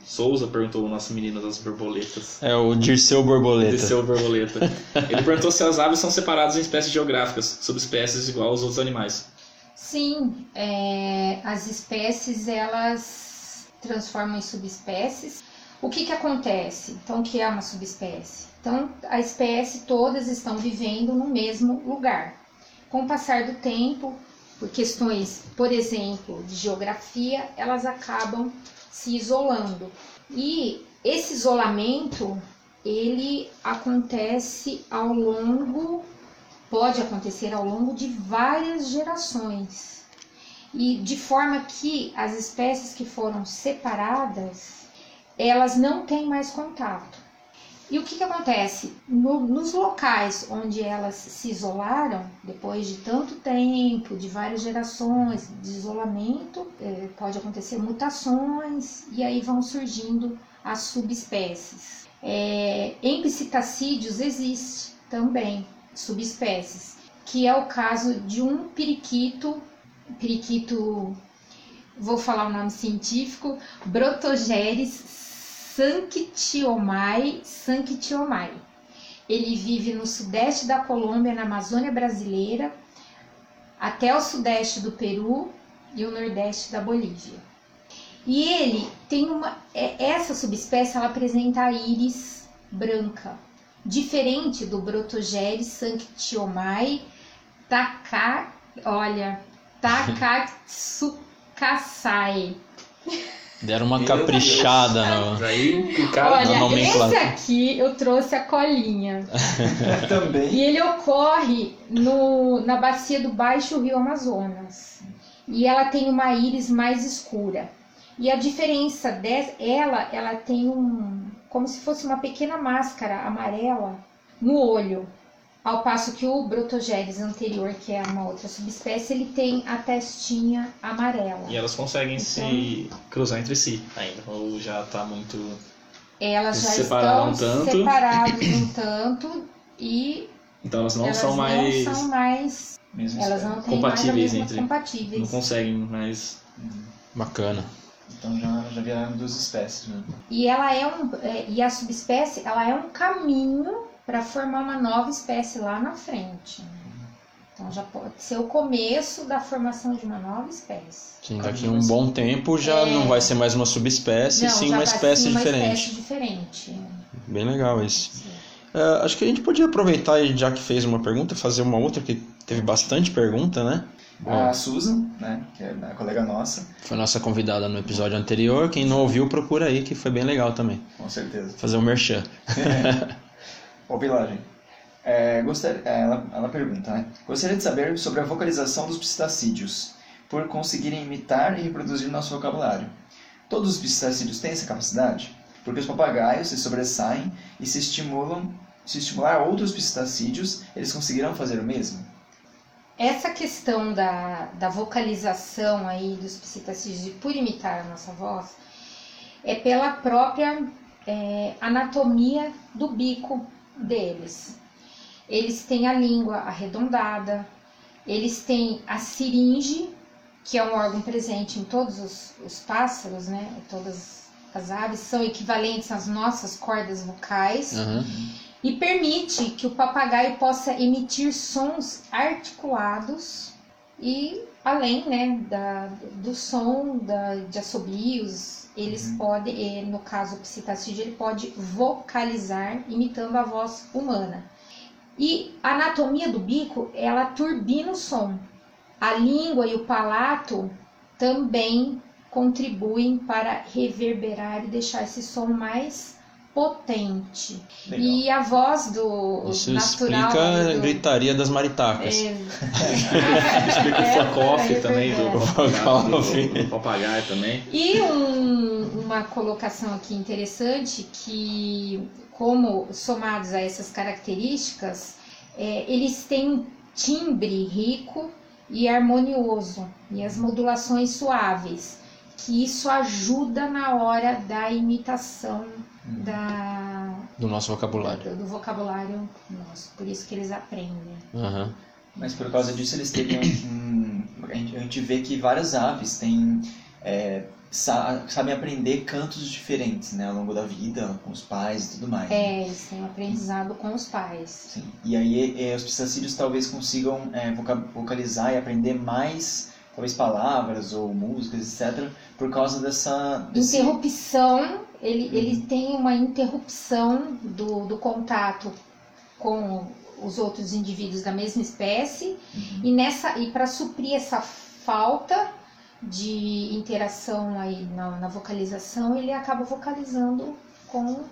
Souza perguntou o nosso menino das borboletas. É o Dirceu Borboleta. Desceu borboleta. [LAUGHS] Ele perguntou se as aves são separadas em espécies geográficas, subespécies igual aos outros animais. Sim, é, as espécies elas transformam em subespécies. O que, que acontece? Então, o que é uma subespécie? Então, a espécie todas estão vivendo no mesmo lugar. Com o passar do tempo, por questões, por exemplo, de geografia, elas acabam se isolando. E esse isolamento, ele acontece ao longo, pode acontecer ao longo de várias gerações. E de forma que as espécies que foram separadas, elas não têm mais contato. E o que, que acontece? No, nos locais onde elas se isolaram, depois de tanto tempo, de várias gerações de isolamento, é, pode acontecer mutações e aí vão surgindo as subespécies. É, em psitacídeos existe também subespécies, que é o caso de um periquito, periquito, vou falar o nome científico, Brotogeres Sanctiomai sanctiomai. Ele vive no sudeste da Colômbia, na Amazônia brasileira, até o sudeste do Peru e o nordeste da Bolívia. E ele tem uma. É, essa subespécie ela apresenta a íris branca, diferente do Brotogeres sanctiomai taka, olha, Takatsukasae. [LAUGHS] Deram uma caprichada no. Aí, cara, Olha, esse aqui eu trouxe a colinha. [LAUGHS] Também. E ele ocorre no, na bacia do Baixo Rio Amazonas. E ela tem uma íris mais escura. E a diferença dela, ela tem um. como se fosse uma pequena máscara amarela no olho. Ao passo que o Brotogeres anterior, que é uma outra subespécie, ele tem a testinha amarela. E elas conseguem então, se cruzar entre si ainda, ou já está muito. Elas já estão tanto. separadas um [COUGHS] tanto e. Então elas não elas são mais. Não são mais. elas não têm compatíveis mais entre. Compatíveis. Não conseguem mais. Bacana. Então já, já viraram duas espécies, né? E ela é um. É, e a subespécie, ela é um caminho para formar uma nova espécie lá na frente. Então já pode ser o começo da formação de uma nova espécie. Sim, daqui a um bom tempo já é... não vai ser mais uma subespécie, não, sim uma espécie uma diferente. Espécie diferente. Bem legal isso. Uh, acho que a gente podia aproveitar, já que fez uma pergunta, fazer uma outra, que teve bastante pergunta, né? A Susan, né, que é a colega nossa. Foi nossa convidada no episódio anterior. Quem não ouviu, procura aí, que foi bem legal também. Com certeza. Fazer um merchan. [LAUGHS] Ô, Pilagem, é, gostaria, é, ela, ela pergunta, né? Gostaria de saber sobre a vocalização dos psitacídeos, por conseguirem imitar e reproduzir nosso vocabulário. Todos os psitacídeos têm essa capacidade? Porque os papagaios se sobressaem e se estimulam, se estimular outros psitacídeos, eles conseguirão fazer o mesmo? Essa questão da, da vocalização aí dos psitacídeos por imitar a nossa voz é pela própria é, anatomia do bico deles. Eles têm a língua arredondada, eles têm a siringe, que é um órgão presente em todos os, os pássaros, né? Todas as aves são equivalentes às nossas cordas vocais uhum. e permite que o papagaio possa emitir sons articulados e além né, da, do som da, de assobios, eles uhum. podem, no caso o psitacídeo, ele pode vocalizar imitando a voz humana. E a anatomia do bico, ela turbina o som. A língua e o palato também contribuem para reverberar e deixar esse som mais potente. Legal. E a voz do Isso natural. explica do... a gritaria das maritacas. É... [LAUGHS] explica o focoff é, também, do, do, do, do papagaio também. E um, uma colocação aqui interessante que, como somados a essas características, é, eles têm um timbre rico e harmonioso e as modulações suaves, que isso ajuda na hora da imitação da, do nosso vocabulário. Do, do, vocabulário nosso. Por isso que eles aprendem. Uhum. Mas por causa disso eles têm um, a, gente, vê que várias aves têm é, sa, sabem aprender cantos diferentes, né, ao longo da vida, com os pais e tudo mais. Né? É, eles têm um aprendizado com os pais. Sim. E aí é, os psitacídeos talvez consigam é, vocalizar e aprender mais talvez palavras ou músicas, etc., por causa dessa. desse- Interrupção, ele, ele tem uma interrupção do, do contato com os outros indivíduos da mesma espécie Uhum. e nessa e para suprir essa falta de interação aí na, na vocalização, ele acaba vocalizando com,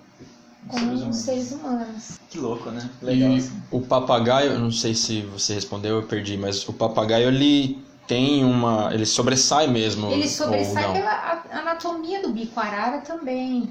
com Seres os humanos. seres humanos. Que louco, né? Legal. E assim. o papagaio, eu não sei se você respondeu, eu perdi, mas o papagaio ele tem uma. ele sobressai mesmo. Ele ou sobressai não? pela anatomia do bico arara também.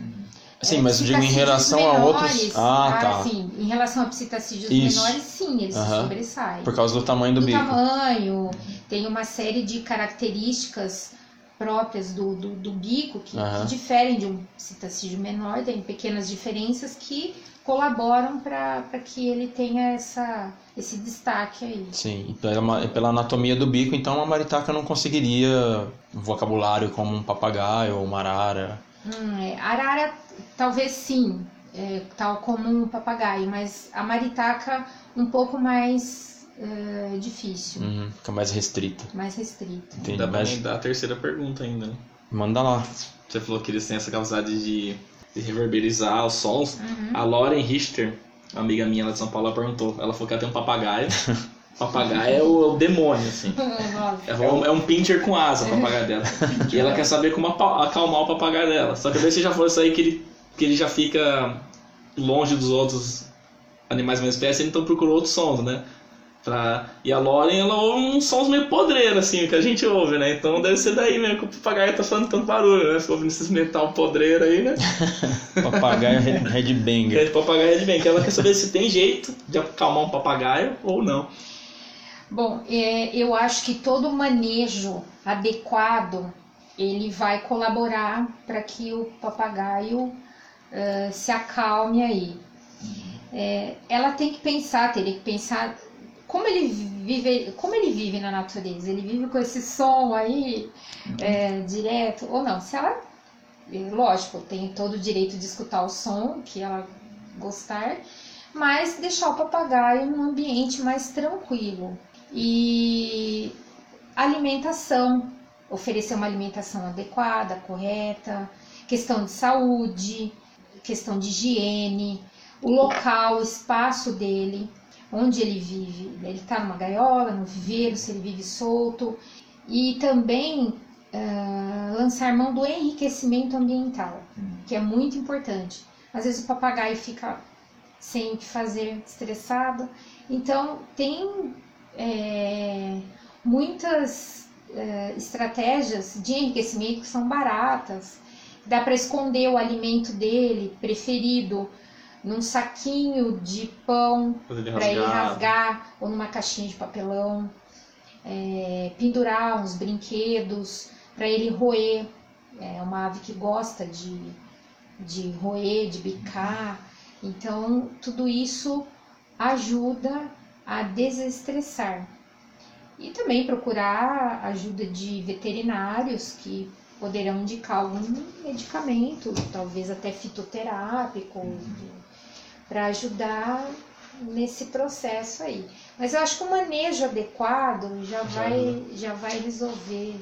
Sim, É, mas digo em relação a outros. menores, Ah, tá. sim, em relação a psitacídeos Isso. menores, sim, eles Aham. sobressaem. Por causa do tamanho do, do bico. tamanho, tem uma série de características próprias do, do, do bico que, que diferem de um psitacídeo menor, tem pequenas diferenças que colaboram para que ele tenha essa, esse destaque aí. Sim, e pela, e pela anatomia do bico, então a maritaca não conseguiria um vocabulário como um papagaio ou uma arara. Hum, é, arara, talvez sim, é, tal como um papagaio, mas a maritaca um pouco mais é, difícil, Uhum, fica mais restrita. mais restrita. Entendi. Dá Mas a terceira pergunta ainda, né? manda lá. Você falou que eles têm essa capacidade de, de reverberizar os sons. Uhum. A Lauren Richter, uma amiga minha lá de São Paulo, perguntou. Ela falou que ela tem um papagaio. [LAUGHS] papagaio é o, é o demônio, assim. [LAUGHS] É um, é um pincher com asa, o papagaio dela. [LAUGHS] E ela quer saber como acalmar o papagaio dela. Só que daí você já falou isso aí que ele, que ele já fica longe dos outros animais da mesma espécie, então procurou outros sons, né? Pra... E a Lauren, ela ouve uns sons meio podreiros, assim, que a gente ouve, né? Então deve ser daí mesmo que o papagaio tá fazendo tanto barulho, né? Ficou ouvindo esses metal podreiro aí, né? [LAUGHS] Papagaio Red- headbanger. Papagaio é bem, que ela quer saber se tem jeito de acalmar um papagaio ou não. Bom, é, eu acho que todo manejo adequado ele vai colaborar para que o papagaio eh, se acalme aí. É, ela tem que pensar, teria que pensar como ele vive, como ele vive na natureza. Ele vive com esse som aí é, direto ou não? Se ela, lógico, tem todo o direito de escutar o som que ela gostar, mas deixar o papagaio num ambiente mais tranquilo. E alimentação, oferecer uma alimentação adequada, correta, questão de saúde, questão de higiene, o local, o espaço dele, onde ele vive. Ele está numa gaiola, no viveiro, se ele vive solto. E também ah, lançar mão do enriquecimento ambiental, que é muito importante. Às vezes o papagaio fica sem o que fazer, estressado. Então, tem é, muitas é, estratégias de enriquecimento que são baratas. Dá para esconder o alimento dele preferido num saquinho de pão ele para ele rasgar. ou numa caixinha de papelão, É, pendurar uns brinquedos para ele roer. É uma ave que gosta de, de roer, de bicar. Então, tudo isso ajuda a desestressar. E também procurar ajuda de veterinários que poderão indicar algum medicamento, talvez até fitoterápico, para ajudar nesse processo aí. Mas eu acho que o manejo adequado já vai, já vai resolver.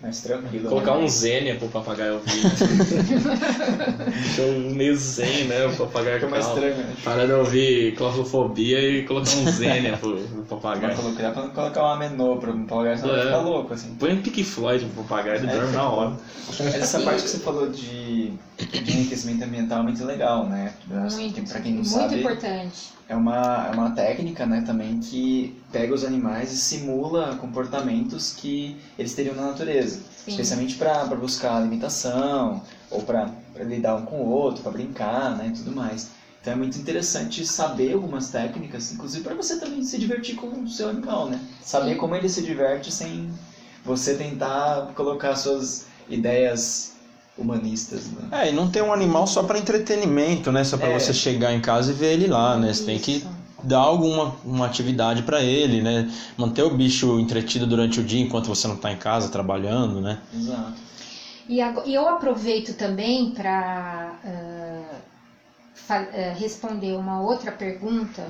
Mais tranquilo. Colocar né? um zênia pro papagaio ouvir. [LAUGHS] Deixa um meio zen, né? O papagaio Fica mais calmo. estranho, né? Para de ouvir claustrofobia e colocar um zênia [LAUGHS] pro, pro papagaio. colocar, dá pra colocar uma menô pra um papagaio, senão É. vai ficar louco, assim. Põe um Pink Floyd pro papagaio, ele É, dorme na hora. Mas essa parte que você falou de, de enriquecimento ambiental é muito legal, né? Muito, pra quem não muito sabe, importante. É uma, é uma técnica né, também que pega os animais e simula comportamentos que eles teriam na natureza. Sim. Especialmente para buscar alimentação, ou para lidar um com o outro, para brincar né, e tudo mais. Então é muito interessante saber algumas técnicas, inclusive para você também se divertir com o seu animal, né? Saber Sim. como ele se diverte sem você tentar colocar suas ideias humanistas. Né? É, e não ter um animal só para entretenimento, né? Só para É. você chegar em casa e ver ele lá, né? Você tem que Isso. dar alguma uma atividade para ele, né? Manter o bicho entretido durante o dia enquanto você não está em casa trabalhando, né? Exato. E e eu aproveito também para responder uma outra pergunta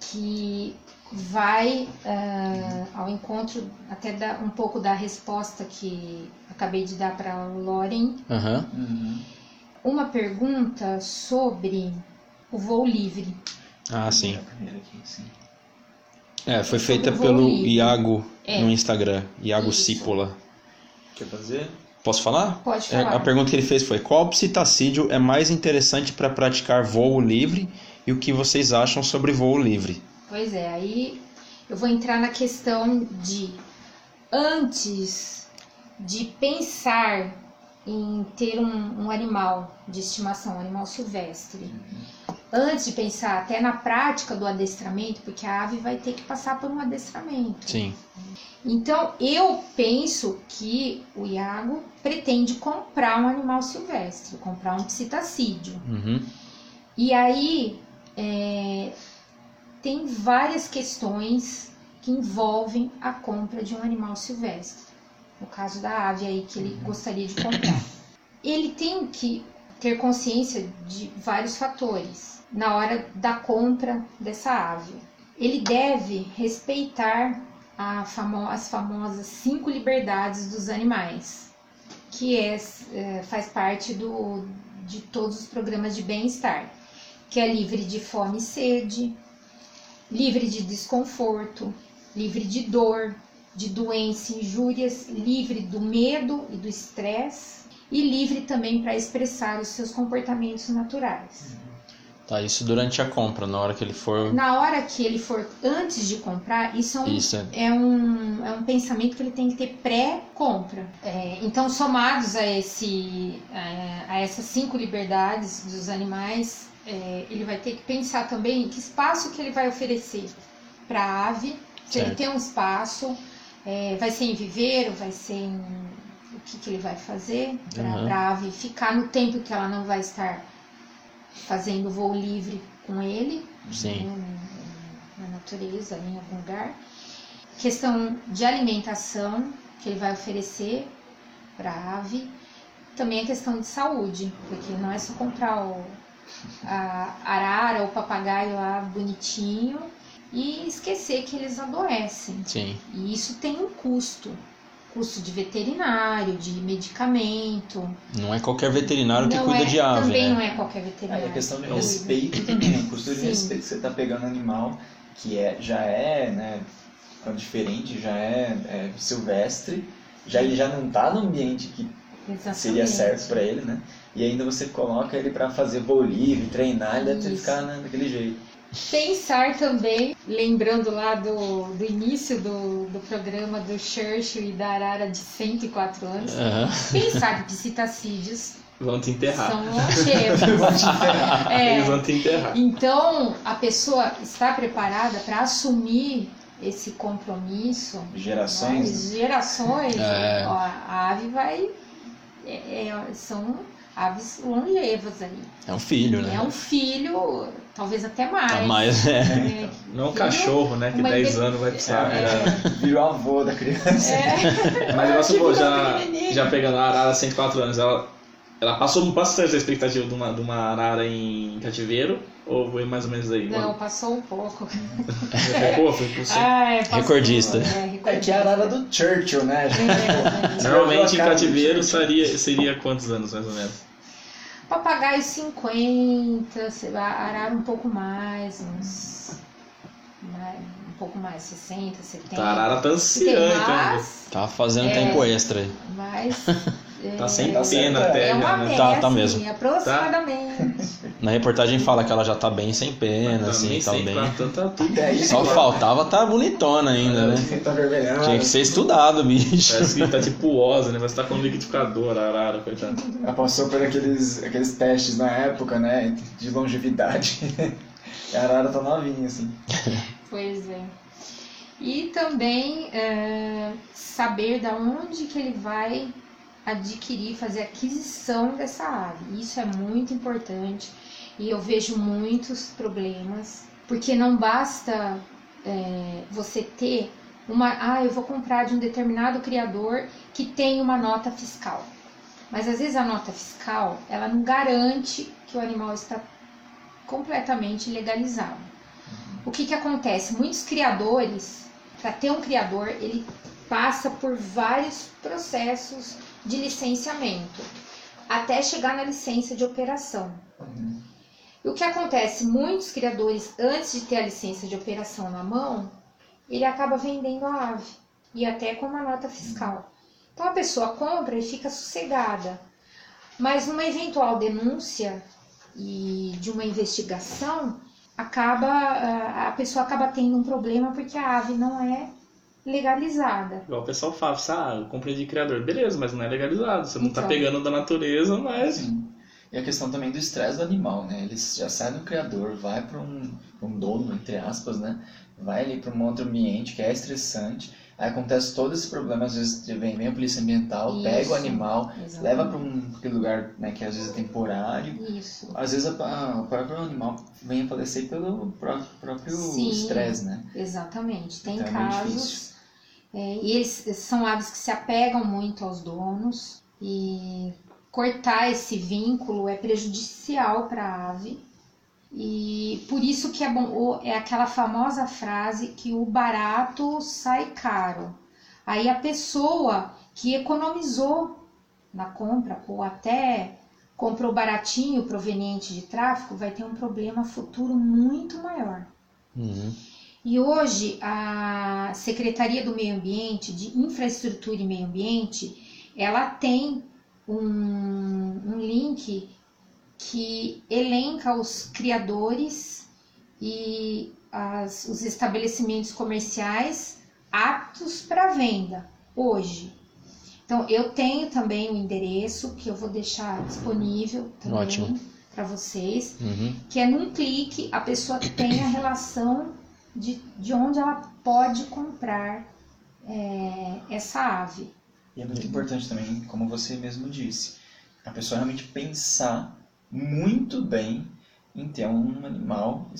que vai uh, ao encontro até da, um pouco da resposta que acabei de dar para o Loren. Uhum. Uma pergunta sobre o voo livre. Ah, sim. É, foi feita pelo livre. Iago É. no Instagram. Iago Isso. Cipola. Quer fazer? Posso falar? Pode É, falar. a pergunta que ele fez foi: qual psitacídeo é mais interessante para praticar voo livre e o que vocês acham sobre voo livre? Pois é, aí eu vou entrar na questão de antes de pensar em ter um, um animal de estimação, um animal silvestre, antes de pensar até na prática do adestramento, porque a ave vai ter que passar por um adestramento. Sim. Então eu penso que o Iago pretende comprar um animal silvestre, comprar um psitacídeo. Uhum. E aí é, tem várias questões que envolvem a compra de um animal silvestre. No caso da ave aí que ele gostaria de comprar. Ele tem que ter consciência de vários fatores na hora da compra dessa ave. Ele deve respeitar famo- as famosas cinco liberdades dos animais, que é, é, faz parte do, de todos os programas de bem-estar que é livre de fome e sede, livre de desconforto, livre de dor, de doença, injúrias, livre do medo e do estresse e livre também para expressar os seus comportamentos naturais. Tá, isso durante a compra, na hora que ele for. Na hora que ele for antes de comprar, isso é um, Isso é. é um, é um pensamento que ele tem que ter pré-compra. É, então, somados a, esse, a, a essas cinco liberdades dos animais, é, ele vai ter que pensar também que espaço que ele vai oferecer para a ave, se ele Certo. tem um espaço, é, vai ser em viveiro, vai ser em. O que, que ele vai fazer para Uhum. a ave ficar no tempo que ela não vai estar fazendo voo livre com ele Sim. né, na natureza, em algum lugar. Questão de alimentação que ele vai oferecer para a ave. Também a questão de saúde, porque não é só comprar o a arara ou papagaio lá bonitinho e esquecer que eles adoecem. Sim. E isso tem um custo. Custo de veterinário, de medicamento. Não é qualquer veterinário que Não cuida é- de ave, Também né? não é qualquer veterinário. e a questão de que respeito também, o custo de Sim. respeito que você está pegando animal que é, já é, né, tão diferente, já é, é silvestre, já ele já não está no ambiente que seria Exatamente. certo para ele, né? E ainda você coloca ele para fazer voo livre, treinar, ele deve ficar né, daquele jeito. Pensar também, lembrando lá do, do início do, do programa do Churchill e da Arara de 104 anos, Aham. pensar que psitacídeos Vão te enterrar. são longevos. [LAUGHS] É, Eles vão te enterrar. então, a pessoa está preparada para assumir esse compromisso. Gerações. Mas gerações, É. ó, a ave vai. é- é- são aves longevas aí. É um filho, né? É um filho, talvez até mais. Ah, Mas é. É, Não um cachorro, né? Que Uma 10 inde- anos vai precisar. É. virar. Virou avô da criança. é, [LAUGHS] Mas falou, [LAUGHS] virou já, já pegando a arara 104 anos, ela, ela passou bastante a expectativa de uma, de uma arara em cativeiro? Ou foi mais ou menos aí? Não, passou um pouco. Pô, foi por. Ah, é, Recordista. É, É recordista. que é a arara do Churchill, né? É, [LAUGHS] Normalmente em cativeiro seria, seria quantos anos mais ou menos? Papagaio 50, sei lá, arara um pouco mais, uns. mais- pouco mais, 60, 70. Tá, a arara tá ansiando, então. mais, Tá fazendo É. tempo extra aí. mas. [LAUGHS] é, Tá sem Tá pena até, É uma né? Tá, tá assim, mesmo. aproximadamente. Na reportagem fala que ela já tá bem sem pena, assim, tá bem. tá tudo. É isso. Só faltava tá bonitona ainda, né? Tá vermelhado. Tinha que ser estudado, bicho. Parece que tá tipo osa, né? Mas tá com liquidificador, a arara, coitado. Ela passou por aqueles, aqueles testes na época, né? De longevidade. E [LAUGHS] a arara tá novinha, assim. [LAUGHS] Pois é. E também é, saber da onde que ele vai adquirir, fazer aquisição dessa ave. Isso é muito importante e eu vejo muitos problemas, porque não basta é, você ter uma, ah, eu vou comprar de um determinado criador que tem uma nota fiscal. Mas às vezes a nota fiscal, ela não garante que o animal está completamente legalizado. O que, que acontece? Muitos criadores, para ter um criador, ele passa por vários processos de licenciamento até chegar na licença de operação. Uhum. E o que acontece? Muitos criadores, antes de ter a licença de operação na mão, ele acaba vendendo a ave e até com uma nota fiscal. Então a pessoa compra e fica sossegada. Mas numa eventual denúncia e de uma investigação, acaba a pessoa acaba tendo um problema porque a ave não é legalizada. Igual o pessoal fala, ah, eu comprei de criador. Beleza, mas não é legalizado. Você não tá Então. pegando da natureza, mas. Sim. E a questão também do estresse do animal, né? Ele já sai do criador, vai para um, pra um dono, entre aspas, né? Vai ali para um outro ambiente que é estressante. Aí acontece todo esse problema, às vezes vem, vem a polícia ambiental, pega o Isso. animal, Exatamente. leva para um aquele lugar né, que às vezes é temporário. Isso. Às vezes a- a- o próprio animal vem a falecer pelo pró- próprio Sim. estresse, né? Exatamente. Tem Então é casos. difícil. é, e eles são aves que se apegam muito aos donos. E cortar esse vínculo é prejudicial para a ave. E por isso que é bom, é aquela famosa frase que o barato sai caro. Aí a pessoa que economizou na compra ou até comprou baratinho proveniente de tráfico vai ter um problema futuro muito maior. Uhum. E hoje a Secretaria do Meio Ambiente, de Infraestrutura e Meio Ambiente, ela tem um, um link que elenca os criadores e as- os estabelecimentos comerciais aptos para venda hoje. Então eu tenho também o endereço que eu vou deixar disponível também Ótimo. para vocês Uhum. que é num clique a pessoa tem a relação de, de onde ela pode comprar é, essa ave. E é muito importante também, como você mesmo disse, a pessoa realmente pensar muito bem em ter um animal,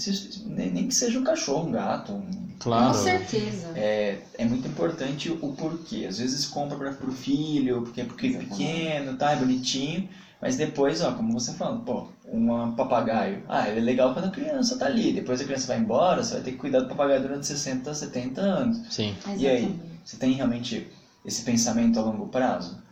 nem que seja um cachorro, um gato, um Claro. Com certeza. É, é muito importante o porquê. Às vezes compra para pro filho, porque é porque é pequeno, tá, é bonitinho, mas depois, ó, como você falou, pô, um papagaio. Ah, ele é legal quando a criança tá ali. Depois a criança vai embora, você vai ter que cuidar do papagaio durante 60, 70 anos. Sim. E aí? Exatamente. Você tem realmente esse pensamento a longo prazo?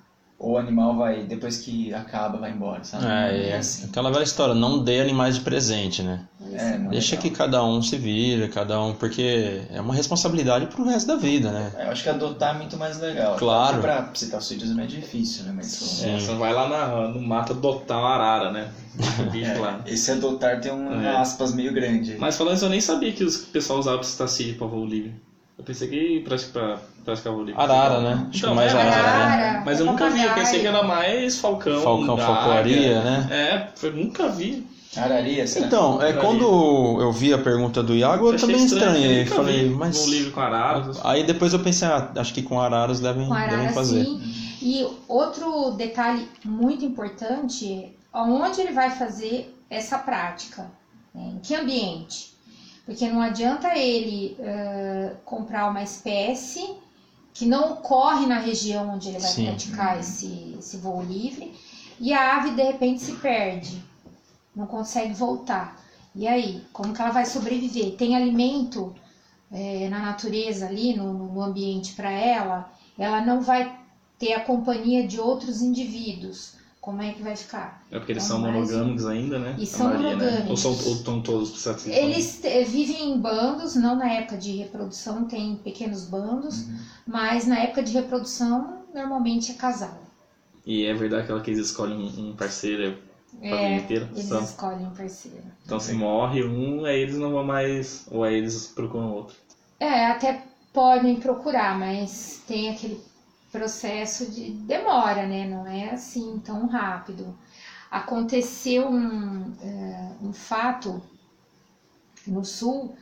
Ou o animal vai, depois que acaba, vai embora, sabe? É, é assim. aquela velha história, não dê animais de presente, né? É, não é Deixa legal. que cada um se vira, cada um, porque é uma responsabilidade pro resto da vida, né? É, Eu acho que adotar é muito mais legal. Claro. Pra citocídios é mais difícil, né? Mas só- É, você não vai lá na, no mato adotar uma arara, né? [LAUGHS] É, esse adotar tem um É. aspas meio grande. Mas falando isso, eu nem sabia que os- o pessoal usava pistacídeo pra voo livre. Eu pensei que pratica- pra praticar voo livre. Arara, né? Acho que Então, mais é, arara, né? Arara, Mas eu nunca vi, eu pensei que era mais falcão. Falcão, falcoaria, né? É, eu nunca vi. Araria, será? Então, é Araria. quando eu vi a pergunta do Iago, eu Achei também estranho, estranhei. nunca Falei, mas. Voo livre com araras. Aí depois eu pensei, ah, acho que com araras devem, Com devem arara, fazer. sim. E outro detalhe muito importante é aonde ele vai fazer essa prática, né? em que ambiente. Porque não adianta ele eh, comprar uma espécie que não ocorre na região onde ele vai Sim. praticar esse, esse voo livre e a ave de repente se perde, não consegue voltar. E aí, como que ela vai sobreviver? Tem alimento eh, na natureza ali, no, no ambiente para ela, ela não vai ter a companhia de outros indivíduos. Como é que vai ficar? É porque eles Então, são monogâmicos ainda, né? E são maioria, né? monogâmicos. Ou, são, ou estão todos? Eles vivem em bandos, não na época de reprodução, tem pequenos bandos, Uhum. mas na época de reprodução, normalmente é casal. E é verdade que ela que eles escolhem um, parceiro pra vida É, inteira? eles São. escolhem um parceiro. Então se morre um, aí eles não vão mais. Ou aí eles procuram outro. É, até podem procurar, mas tem aquele processo de demora, né? Não é assim tão rápido. Aconteceu um, é, um fato no sul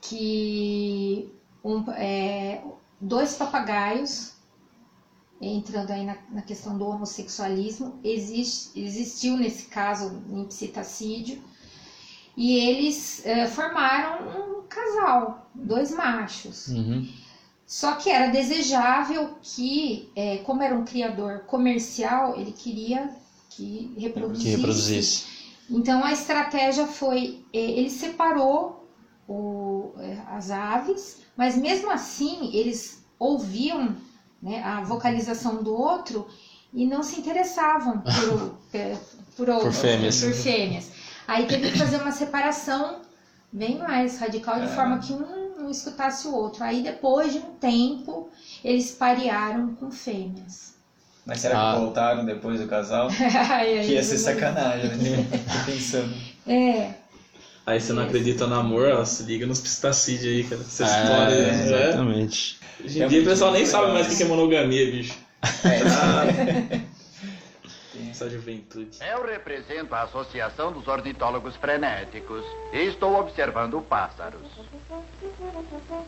que um, é, dois papagaios, entrando aí na, na questão do homossexualismo, existe, existiu nesse caso em psitacídio, e eles é, formaram um casal, dois machos. Uhum. Só que era desejável que, é, como era um criador comercial, ele queria que reproduzisse. Que reproduzisse. Então a estratégia foi, é, ele separou o, é, as aves, mas mesmo assim eles ouviam né, a vocalização do outro e não se interessavam por, [LAUGHS] por, outros, fêmeas. por fêmeas. Aí teve que fazer uma separação bem mais radical, de É. forma que um não escutasse o outro. Aí depois de um tempo, eles parearam com fêmeas. Mas será Ah. que voltaram depois do casal? [LAUGHS] Aí, Que ia ser sacanagem, né? [LAUGHS] Tô pensando. É, Aí você não acredita no amor, ó, se liga nos pistacídeos aí, cara. Essa É, história, né? exatamente. Hoje em dia o pessoal nem sabe mais o que é monogamia, bicho. É, [LAUGHS] Essa juventude. Eu represento a Associação dos Ornitólogos Frenéticos e estou observando pássaros.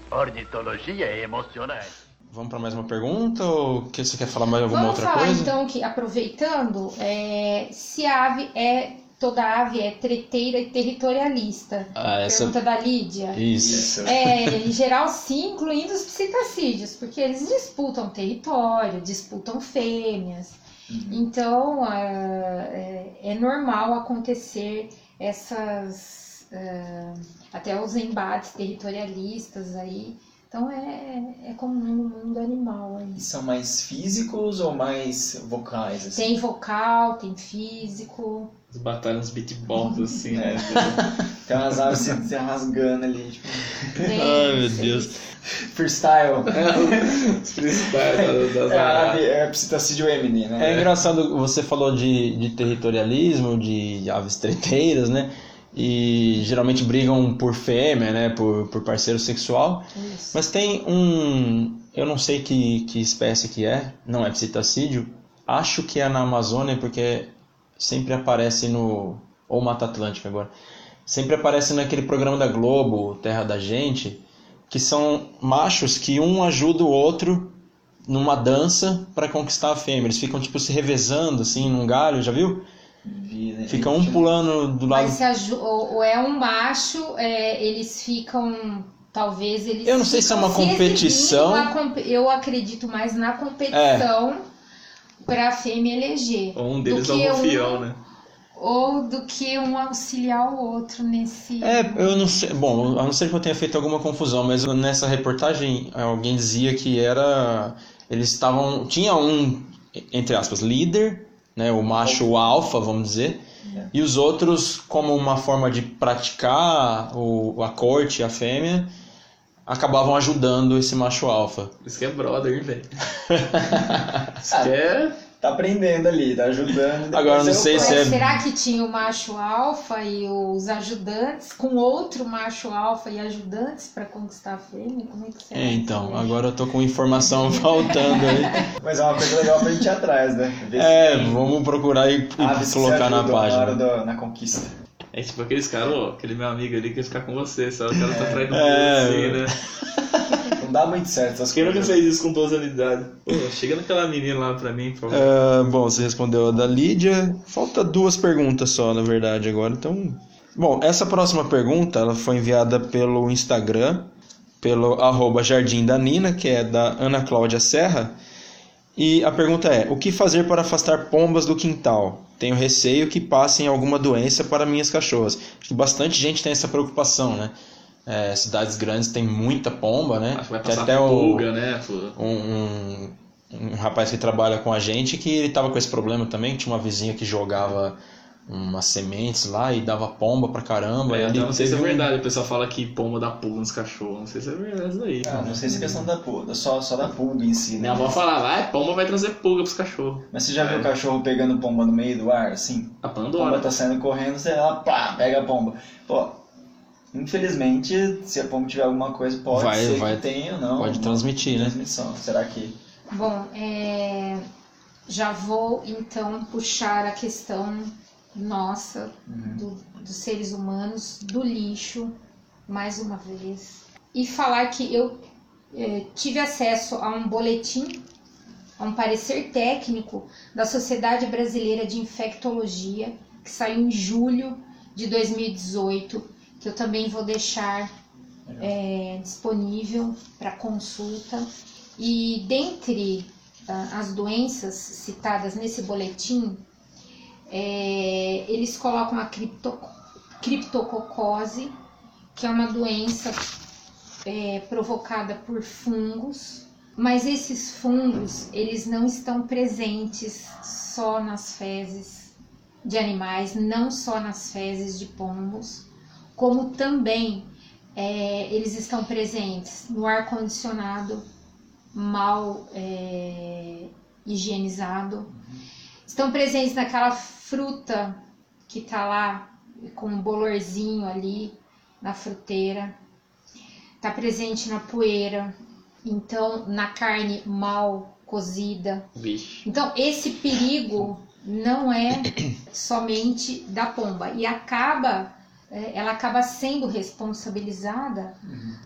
Ornitologia é emocionante. Vamos para mais uma pergunta ou que você quer falar mais alguma Vamos outra falar coisa? então que, aproveitando, é, se a ave é. Toda ave é treteira e territorialista. Ah, essa. Pergunta da Lídia. Isso. Isso. É, em geral, sim, incluindo os psitacídeos, porque eles disputam território, disputam fêmeas. Então, ah, é, é normal acontecer essas. ah, até os embates territorialistas aí. Então, é, é comum no mundo animal. Aí. São mais físicos ou mais vocais? Assim? Tem vocal, tem físico. As batalhas beatbox, assim, né? [LAUGHS] [LAUGHS] Tem umas aves se, se rasgando ali, tipo, Ai, meu Deus. freestyle. Os [LAUGHS] freestyle das, É a ave, araras. é psitacídeo Eminem, né? É engraçado, você falou de, de territorialismo, de aves treteiras, né? E geralmente brigam por fêmea, né? Por, por parceiro sexual. Isso. Mas tem um. Eu não sei que, que espécie que é, não é psitacídeo. Acho que é na Amazônia, porque sempre aparece no. Ou Mata Atlântica agora. Sempre aparece naquele programa da Globo, Terra da Gente, que são machos que um ajuda o outro numa dança para conquistar a fêmea. Eles ficam tipo se revezando assim num galho, já viu? Vi, né? Fica um pulando do lado. Mas se ou, é um macho, é, eles ficam. Talvez eles. Eu não sei se é uma ficam competição. comp- Eu acredito mais na competição para a fêmea eleger. Ou um deles é o rufião, né? Ou do que um auxiliar o outro nesse. É, eu não sei. Bom, a não ser que eu tenha feito alguma confusão, mas nessa reportagem alguém dizia que era. Eles estavam. Tinha um, entre aspas, líder, né? O macho o alfa, vamos dizer. É. E os outros, como uma forma de praticar o, a corte, a fêmea, acabavam ajudando esse macho alfa. Isso que é brother, hein, velho? [LAUGHS] Isso que é. Tá aprendendo ali, tá ajudando. Agora, não eu sei se é- será que tinha o macho alfa e os ajudantes com outro macho alfa e ajudantes para conquistar a fêmea? Como é que será? É, que então, é? agora eu tô com informação [LAUGHS] faltando aí. Mas é uma coisa legal pra gente ir atrás, né? Ver É, tem vamos procurar e, e que colocar na página. hora do- na conquista. É tipo aqueles caras, aquele meu amigo ali que quer ficar com você, só o cara tá atrás do É. assim, né? [LAUGHS] Não dá muito certo Quem nunca coisas. fez isso com plausibilidade? Pô, chega naquela menina lá pra mim, por favor. Ah, bom, você respondeu a da Lídia. Falta duas perguntas só, na verdade, agora. Então, bom, essa próxima pergunta ela foi enviada pelo Instagram, pelo arroba Jardim da Nina, que é da Ana Cláudia Serra. E a pergunta é: o que fazer para afastar pombas do quintal? Tenho receio que passem alguma doença para minhas cachorras. Acho que bastante gente tem essa preocupação, né? É, cidades grandes tem muita pomba, né? Acho que vai Tem passar até o- pulga, né? pô. um, um, um rapaz que trabalha com a gente que ele tava com esse problema também. Tinha uma vizinha que jogava umas sementes lá e dava pomba pra caramba. É, e eu ele não sei se é teve um- verdade, o pessoal fala que pomba dá pulga nos cachorros. Não sei se é verdade isso aí. Ah, não sei se é questão da pulga, só, só da pulga em si, né? Minha avó falava, ah, pomba vai trazer pulga pros cachorros. Mas você já viu É. o cachorro pegando pomba no meio do ar, assim? A A pomba Pandora. tá saindo correndo, você lá, pá, pega a pomba. Pô, infelizmente, se a pomba tiver alguma coisa, pode Vai- ser vai- que tenha ou não. pode transmitir, né? Transmissão. Será que... Bom, é, já vou então puxar a questão nossa, do- dos seres humanos, do lixo, mais uma vez. E falar que eu é, tive acesso a um boletim, a um parecer técnico da Sociedade Brasileira de Infectologia, que saiu em julho de 2018, que eu também vou deixar é, disponível para consulta. E dentre ah, as doenças citadas nesse boletim, é, eles colocam a cripto, criptococose que é uma doença é, provocada por fungos, mas esses fungos eles não estão presentes só nas fezes de animais, não só nas fezes de pombos, como também é, eles estão presentes no ar condicionado mal é, higienizado, estão presentes naquela fruta que está lá com um bolorzinho ali na fruteira, está presente na poeira, então na carne mal cozida. Vixe. Então esse perigo não é somente da pomba e acaba ela acaba sendo responsabilizada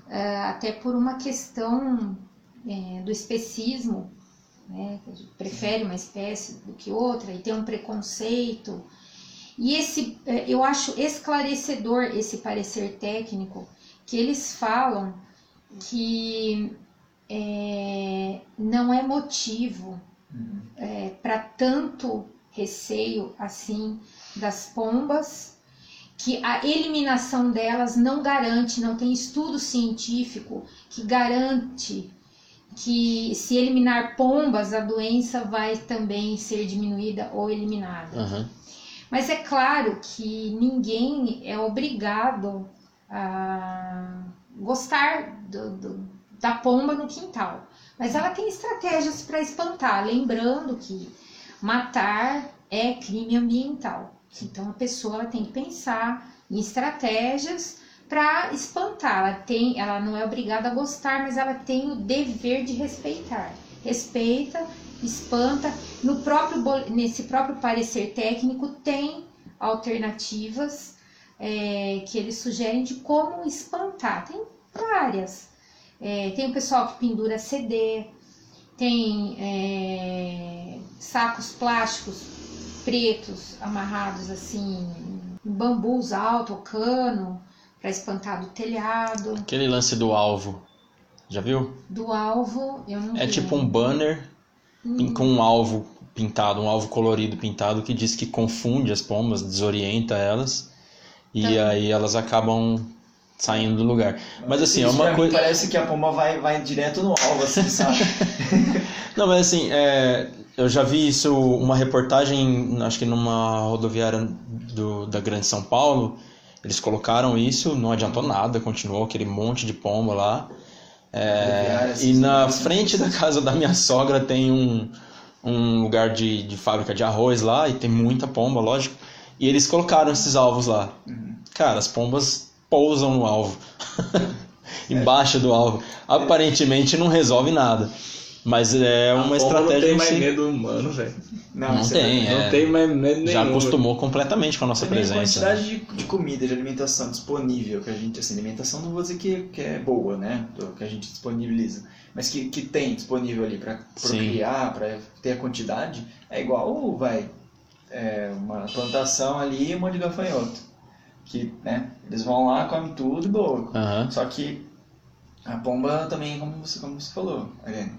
é, até por uma questão é, do especismo, né? prefere uma espécie do que outra e tem um preconceito. E esse, é, eu acho esclarecedor esse parecer técnico que eles falam que é, não é motivo é, para tanto receio assim das pombas que a eliminação delas não garante, não tem estudo científico que garante que se eliminar pombas a doença vai também ser diminuída ou eliminada. Aham. Mas é claro que ninguém é obrigado a gostar do- do- da pomba no quintal. Mas ela tem estratégias para espantar, lembrando que matar é crime ambiental. Então a pessoa ela tem que pensar em estratégias para espantar. Ela, tem, ela não é obrigada a gostar, mas ela tem o dever de respeitar. Respeita, espanta. No próprio, nesse próprio parecer técnico tem alternativas é, que eles sugerem de como espantar. Tem várias. É, tem o pessoal que pendura CD, tem é, sacos plásticos pretos amarrados assim em bambus alto cano para espantar do telhado. Aquele lance do alvo. Já viu? Do alvo, eu não É vi. tipo um banner pin- com um alvo pintado, um alvo colorido pintado que diz que confunde as pombas, desorienta elas e Tá. aí elas acabam saindo do lugar. Mas assim, é Isso uma pra mim coisa. Parece que a pomba vai, vai direto no alvo, assim, sabe? [LAUGHS] [LAUGHS] Não, mas assim, é, eu já vi isso, uma reportagem, acho que numa rodoviária do, da Grande São Paulo, eles colocaram isso, não adiantou nada, continuou aquele monte de pomba lá. É, e na frente da casa da minha sogra tem um, um lugar de, de fábrica de arroz lá, e tem muita pomba, lógico. E eles colocaram esses alvos lá. Cara, as pombas pousam no alvo. [LAUGHS] Embaixo do alvo. Aparentemente não resolve nada. Mas é uma A estratégia Não tem em mais si. medo humano, velho. Não isso tem, verdade. é. Não tem mais medo nenhum. Já acostumou completamente com a nossa a presença. né? quantidade de, de comida, de alimentação disponível que a gente, assim, alimentação não vou dizer que, que é boa, né? Que a gente disponibiliza, mas que, que tem disponível ali para Sim. procriar, para ter a quantidade, é igual, ou vai, é, uma plantação ali e um monte de gafanhoto. Que, né, eles vão lá, comem tudo e boa. Aham. Só que a pomba também, como você, como você falou, Ariane,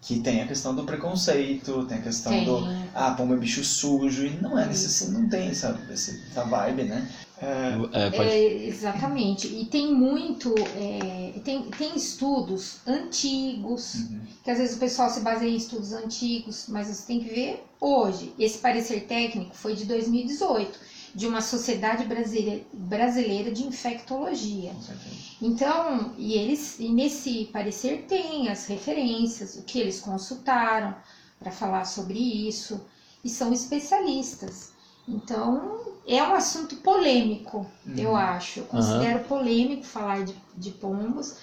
que tem a questão do preconceito, tem a questão Tem. do ah, pomba é bicho sujo, e não é necessário, não tem essa, essa, essa vibe, né? É, É, pode- É, exatamente. E tem muito. é, tem, tem estudos antigos, Uhum. que às vezes o pessoal se baseia em estudos antigos, mas você tem que ver hoje. Esse parecer técnico foi de 2018, de uma sociedade brasileira, de infectologia. Então, e eles e nesse parecer tem as referências, o que eles consultaram para falar sobre isso, e são especialistas. Então, é um assunto polêmico, eu acho. Eu considero polêmico falar de, de pombos.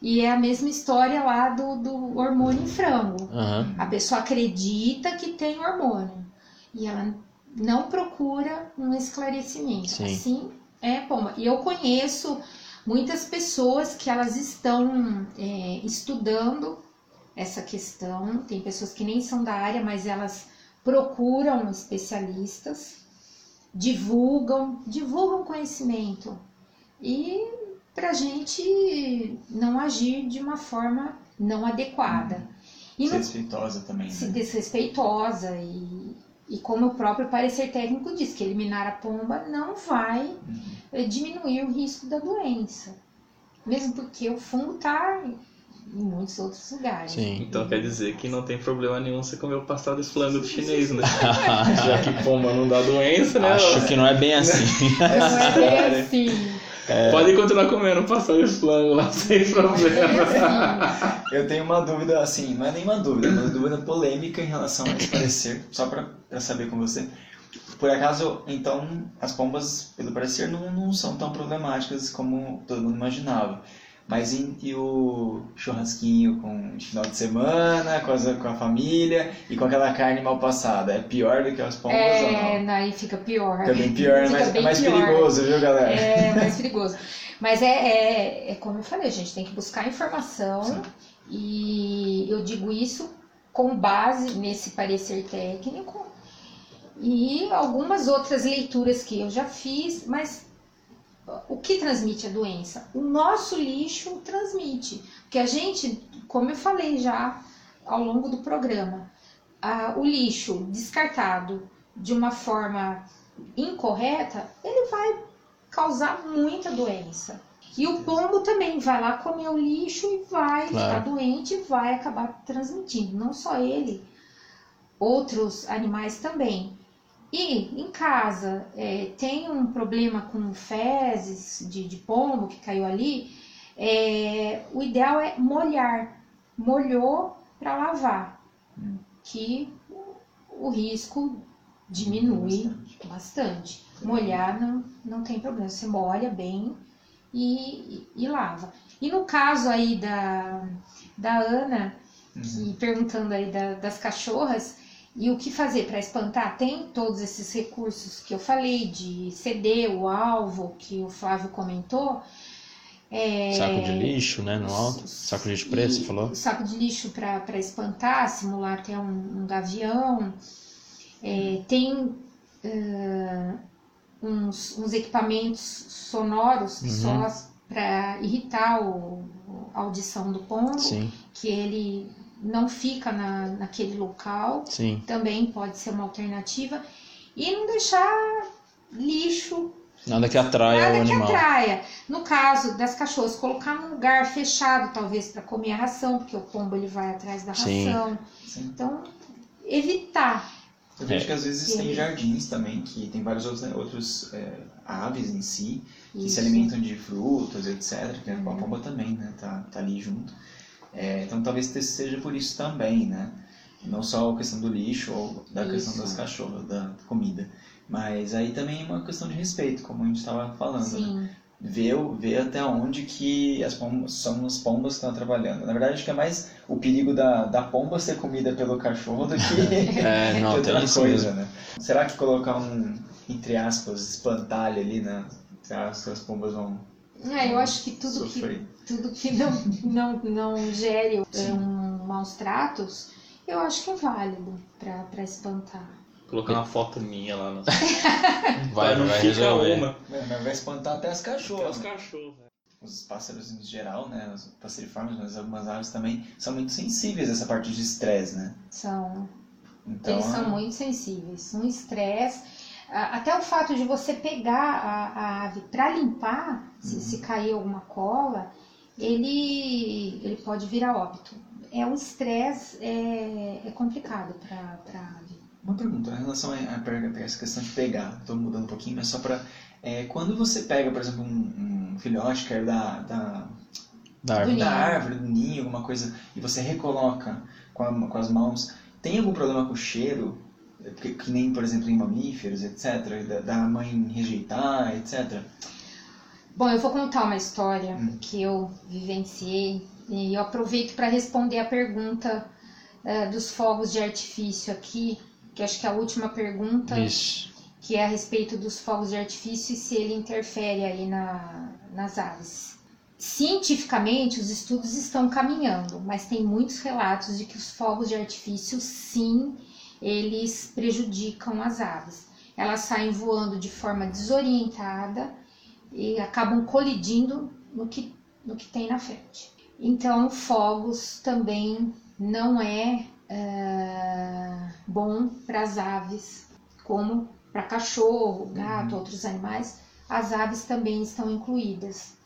E é a mesma história lá do, do hormônio em frango. Aham. A pessoa acredita que tem hormônio e ela não procura um esclarecimento. Sim. Assim é pomba. E eu conheço muitas pessoas que elas estão é, estudando essa questão. Tem pessoas que nem são da área, mas elas procuram especialistas, divulgam, divulgam conhecimento. E pra gente não agir de uma forma não adequada. E Ser não respeitosa também, se né? desrespeitosa e, e como o próprio parecer técnico diz, que eliminar a pomba não vai Uhum. diminuir o risco da doença. Mesmo porque o fungo está em muitos outros lugares. Sim. Então quer dizer que não tem problema nenhum você comer o pastel de flango do chinês, né? [LAUGHS] Já que pomba não dá doença, né? Acho que não é bem assim. Não é bem [LAUGHS] assim. Pode continuar comendo pastel de flango lá [LAUGHS] sem Não é problema. assim. Eu tenho uma dúvida, assim, não é nenhuma dúvida, é uma dúvida polêmica em relação a esse parecer, só pra, pra saber com você. Por acaso, então, as pombas, pelo parecer, não, não são tão problemáticas como todo mundo imaginava. Mas e, o churrasquinho com de final de semana, com, as, com a família e com aquela carne mal passada? É pior do que as pombas ou É, não? não, aí fica pior. Fica bem [LAUGHS] pior, é Fica mais, é bem mais pior. perigoso, viu, galera? É mais perigoso. Mas é, é, é como eu falei, a gente tem que buscar informação Sim. e eu digo isso com base nesse parecer técnico e algumas outras leituras que eu já fiz, mas o que transmite a doença? O nosso lixo transmite. Porque a gente, como eu falei já ao longo do programa, a- o lixo descartado de uma forma incorreta, ele vai causar muita doença. E o pombo também vai lá comer o lixo e vai Claro. ficar doente e vai acabar transmitindo. Não só ele, outros animais também. E em casa é, tem um problema com fezes de, de pombo que caiu ali, é, o ideal é molhar. Molhou para lavar, Hum. que o, risco diminui Bastante. bastante. Molhar não, não tem problema, você molha bem e, e, e lava. E no caso aí da, da Ana, Uhum. que perguntando aí da- das cachorras, e o que fazer para espantar? Tem todos esses recursos que eu falei, de CD, o alvo, que o Flávio comentou. É, Saco de lixo, né? No alto. Saco de lixo preto, você falou? saco de lixo para espantar, simular até um, um gavião. É, tem ah, uns, uns equipamentos sonoros que Uhum. só para irritar o, a audição do pombo, Sim, que ele não fica na, naquele local, sim. também pode ser uma alternativa. E não deixar lixo Nada que atraia Nada o que animal. atraia. No caso das cachorras, colocar num lugar fechado, talvez, para comer a ração, porque o pombo ele vai atrás da Sim. ração. Sim. Então, evitar. Eu vejo É. que às vezes tem Sim. jardins também, que tem vários outros, né, outros é, aves em si, que Isso. se alimentam de frutas, etc. Que a Uhum. pomba também, né? Tá, tá ali junto. É, então talvez seja por isso também, né? Não só a questão do lixo ou da questão Isso. das cachorras, da comida. Mas aí também é uma questão de respeito, como a gente estava falando. Né? Sim, Ver, o- ver até onde que as pombas, são as pombas que estão trabalhando. Na verdade, acho que é mais o perigo da, da pomba ser comida pelo cachorro do que, [LAUGHS] É, não, que outra coisa, mesmo. né? Será que colocar um, entre aspas, espantalho ali, né? Será que as pombas vão é, eu acho que tudo que, sofrer? Tudo que não, não, não gere é, um, maus tratos, eu acho que é válido para espantar. Colocar uma foto minha lá no. [LAUGHS] Vai, não vai fica resolver. uma. Mas vai espantar até as Até cachorras. os cachorros. Os pássaros em geral, né? Os passeriformes, mas algumas aves também são muito sensíveis a essa parte de estresse, né? São, Então, eles são muito sensíveis. Um estresse. Até o fato de você pegar a, a ave para limpar, se, Uhum. se cair alguma cola, ele, ele pode virar óbito. É o estresse é, é complicado para a ave. Uma pergunta em relação a, a, a essa questão de pegar. Estou mudando um pouquinho, mas só para quando você pega, por exemplo, um, um filhote que é da, da, Da árvore. Do da ninho. árvore, do ninho, alguma coisa, e você recoloca com, a- com as mãos, tem algum problema com o cheiro? Que, que nem, por exemplo, em mamíferos, etc. Da, da mãe rejeitar, etc. Bom, eu vou contar uma história Hum. que eu vivenciei e eu aproveito para responder a pergunta eh, dos fogos de artifício aqui, que acho que é a última pergunta. Isso. que é a respeito dos fogos de artifício e se ele interfere aí na, nas aves. Cientificamente, os estudos estão caminhando, mas tem muitos relatos de que os fogos de artifício, sim, eles prejudicam as aves. Elas saem voando de forma desorientada e acabam colidindo no que, no que tem na frente. Então, fogos também não é eh, bom para as aves, como para cachorro, gato, outros animais, as aves também estão incluídas.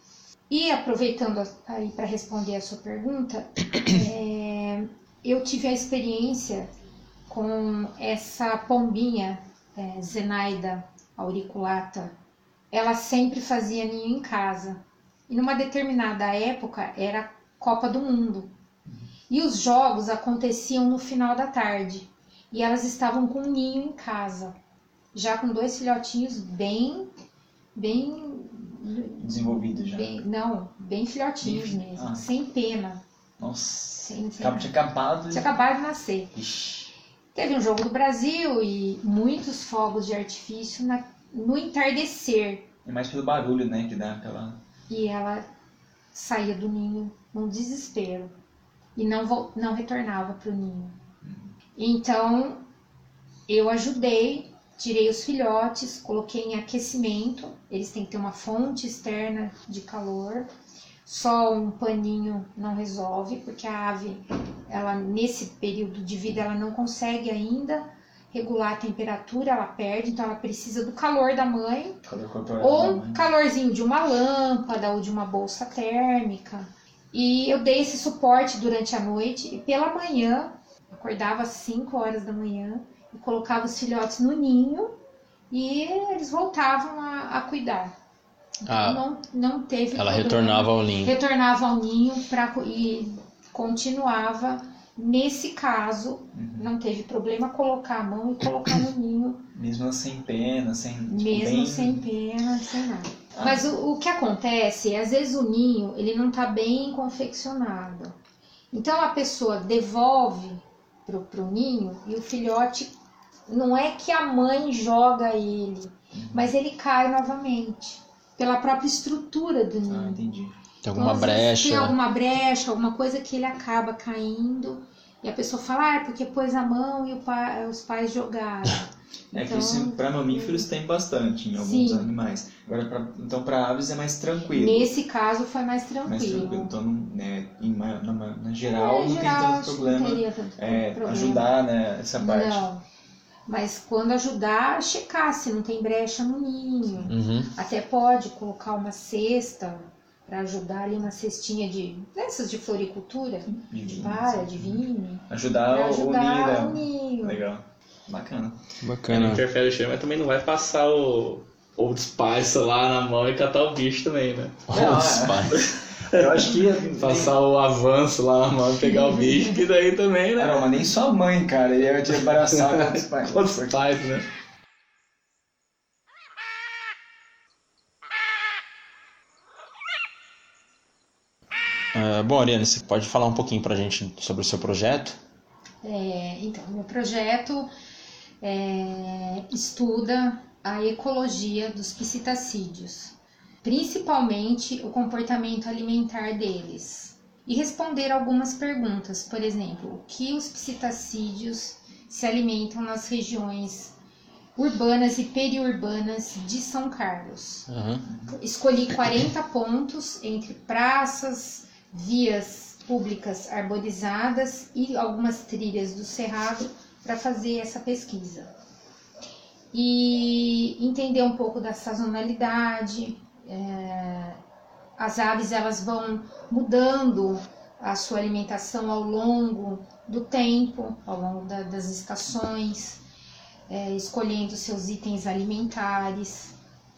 E aproveitando aí para responder a sua pergunta, [COUGHS] é, eu tive a experiência com essa pombinha é, Zenaida auriculata. Ela sempre fazia ninho em casa. E numa determinada época era Copa do Mundo. E os jogos aconteciam no final da tarde. E elas estavam com um ninho em casa, já com dois filhotinhos bem bem Desenvolvido já. bem- não, bem filhotinhos mesmo, ah. sem pena. Nossa. Sem, sem Tinha acabado. Tinha acabado de nascer. Ixi. Teve um jogo do Brasil e muitos fogos de artifício na- no entardecer. É mais pelo barulho, né? Que dá aquela. E ela saía do ninho num desespero e não, vol- não retornava para o ninho. Então eu ajudei, tirei os filhotes, coloquei em aquecimento. Eles têm que ter uma fonte externa de calor. Só um paninho não resolve, porque a ave, ela nesse período de vida, ela não consegue ainda regular a temperatura, ela perde, então ela precisa do calor da mãe Calor ou da um mãe. calorzinho de uma lâmpada ou de uma bolsa térmica. E eu dei esse suporte durante a noite e pela manhã, acordava às 5 horas da manhã e colocava os filhotes no ninho e eles voltavam a, a cuidar. Então Ah, não, não teve ela problema. retornava ao ninho. retornava ao ninho pra, e continuava. Nesse caso, Uhum. não teve problema colocar a mão e colocar no ninho Mesmo sem pena, sem. tipo, mesmo bem- sem pena, sem nada. Ah. Mas o, o que acontece é, às vezes o ninho, ele não tá bem confeccionado. Então a pessoa devolve pro, pro ninho e o filhote, não é que a mãe joga ele, mas ele cai novamente. Pela própria estrutura do Ah, ninho. entendi. Tem alguma Então, brecha. Tem alguma brecha, alguma coisa que ele acaba caindo. E a pessoa fala, ah, é porque pôs a mão e pa- os pais jogaram. [LAUGHS] É que Então, isso para mamíferos tem bastante em alguns Sim. animais. Agora, pra, então para aves é mais tranquilo. Nesse caso foi mais tranquilo. Mais tranquilo. Então, não, né, em, na, ma- na geral, É, não geral, tem tanto que problema. Tanto É, problema. ajudar né, essa parte. Não. Mas quando ajudar, checar se não tem brecha no ninho. Uhum. Até pode colocar uma cesta para ajudar ali, uma cestinha de dessas de floricultura, De para, de vinho, Ajudar, o ajudar dela. o ninho. Legal. Bacana. Não Bacana. interfere o cheiro, mas também não vai passar o Old Spice lá na mão e catar o bicho também, né? [LAUGHS] Não, Os é. pais. Eu acho que. [LAUGHS] Passar o avanço lá na mão e pegar o bicho, que daí também, né? Não, mas nem sua mãe, cara. Ele ia te embaraçar com outros pais. Old Spice, né? Ah, bom, Ariane, você pode falar um pouquinho pra gente sobre o seu projeto? É, então, meu projeto é, estuda a ecologia dos psitacídeos, principalmente o comportamento alimentar deles, e responder algumas perguntas, por exemplo, o que os psitacídeos se alimentam nas regiões urbanas e periurbanas de São Carlos. Uhum. Escolhi 40 pontos entre praças, vias públicas arborizadas e algumas trilhas do Cerrado para fazer essa pesquisa. E entender um pouco da sazonalidade. é, as aves elas vão mudando a sua alimentação ao longo do tempo, ao longo da- das estações, é, escolhendo seus itens alimentares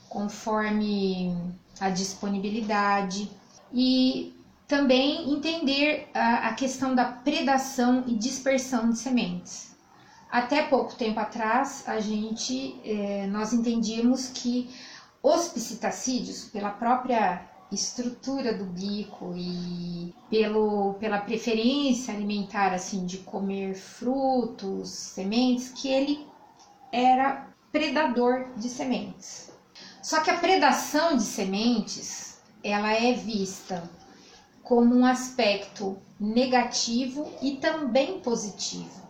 conforme a disponibilidade e também entender a, a questão da predação e dispersão de sementes. Até pouco tempo atrás, a gente, eh, nós entendíamos que os psitacídeos, pela própria estrutura do bico e pelo, pela preferência alimentar assim de comer frutos, sementes, que ele era predador de sementes. Só que a predação de sementes, ela é vista como um aspecto negativo e também positivo.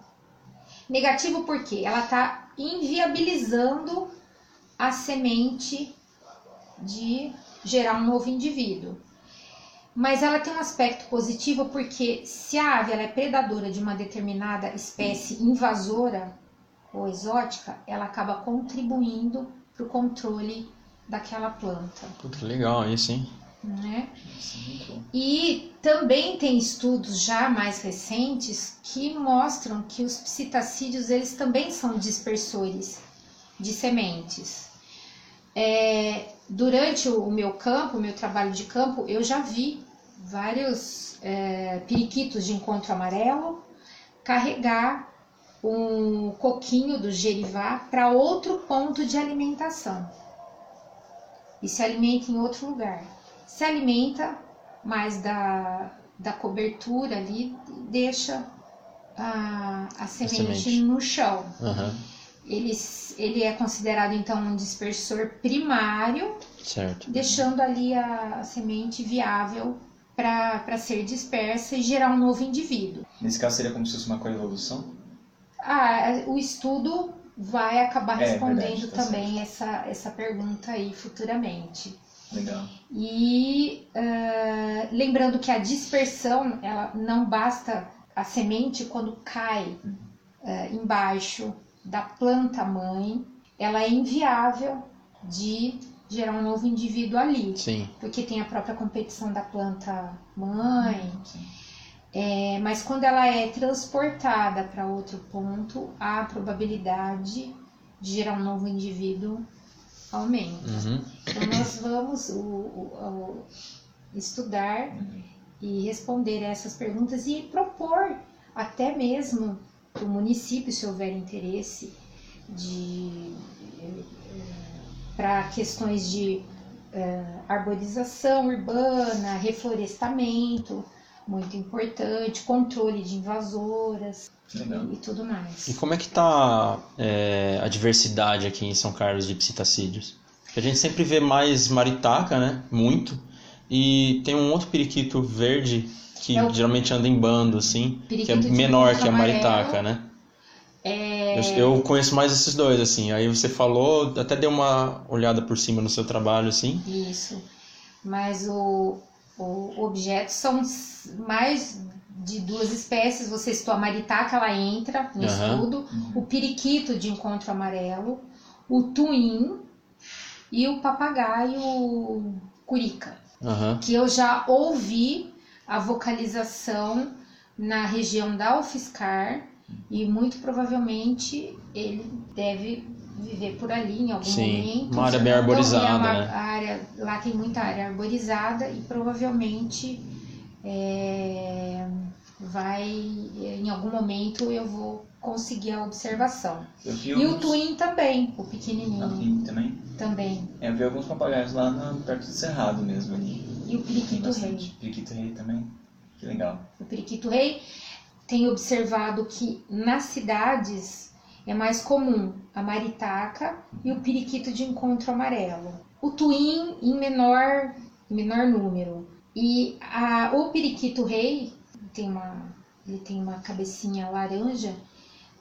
Negativo porque ela está inviabilizando a semente de gerar um novo indivíduo. Mas ela tem um aspecto positivo porque se a ave é predadora de uma determinada espécie invasora ou exótica, ela acaba contribuindo para o controle daquela planta. Puta, legal isso, hein? Né? E também tem estudos já mais recentes que mostram que os psitacídeos eles também são dispersores de sementes. É, durante o meu campo, o meu trabalho de campo, eu já vi vários é, periquitos de encontro amarelo carregar um coquinho do gerivá para outro ponto de alimentação e se alimenta em outro lugar. Se alimenta mais da, da cobertura ali, deixa a, a semente, semente. no chão. Aham, Ele, ele é considerado então um dispersor primário, certo. deixando ali a, a semente viável para ser dispersa e gerar um novo indivíduo. Nesse caso seria como se fosse uma coevolução? Ah, o estudo vai acabar É, respondendo verdade, tá também essa, essa pergunta aí futuramente. Legal. E ah, lembrando que a dispersão, ela não basta a semente quando cai ah, embaixo da planta mãe, ela é inviável de gerar um novo indivíduo ali, Sim. porque tem a própria competição da planta mãe. Sim. É, mas quando ela é transportada para outro ponto, a probabilidade de gerar um novo indivíduo aumenta. Uhum. Então nós vamos o- o- o- estudar e responder essas perguntas e propor até mesmo para o município, se houver interesse, de para questões de eh, arborização urbana, reflorestamento, muito importante, controle de invasoras e, e tudo mais. E como é que tá é, a diversidade aqui em São Carlos de psitacídeos? A gente sempre vê mais maritaca, né? Muito. E tem um outro periquito verde que É o- geralmente anda em bando, assim, que é Periquito menor que a amarelo. maritaca, né? É, Eu, eu conheço mais esses dois, assim. Aí você falou, até dei uma olhada por cima no seu trabalho, assim. Isso. Mas o, o objeto são mais de duas espécies. Você citou a maritaca, ela entra no Aham. estudo. O periquito de encontro amarelo. O tuim e o papagaio curica. Aham. Que eu já ouvi a vocalização na região da UFSCar. E muito provavelmente ele deve viver por ali em algum Sim, momento. uma área bem arborizada, é uma né? área, lá tem muita área arborizada e provavelmente é, vai em algum momento eu vou conseguir a observação. E o alguns- twin também, o Ah, pequenininho tem também? também. É, eu vi alguns papagaios lá na- perto do Cerrado mesmo ali. E o periquito rei. Periquito rei também. Que legal. o periquito rei, tem observado que nas cidades é mais comum a maritaca e o periquito de encontro amarelo. O tuim em menor, menor número. E a, o periquito rei tem uma, ele tem uma cabecinha laranja.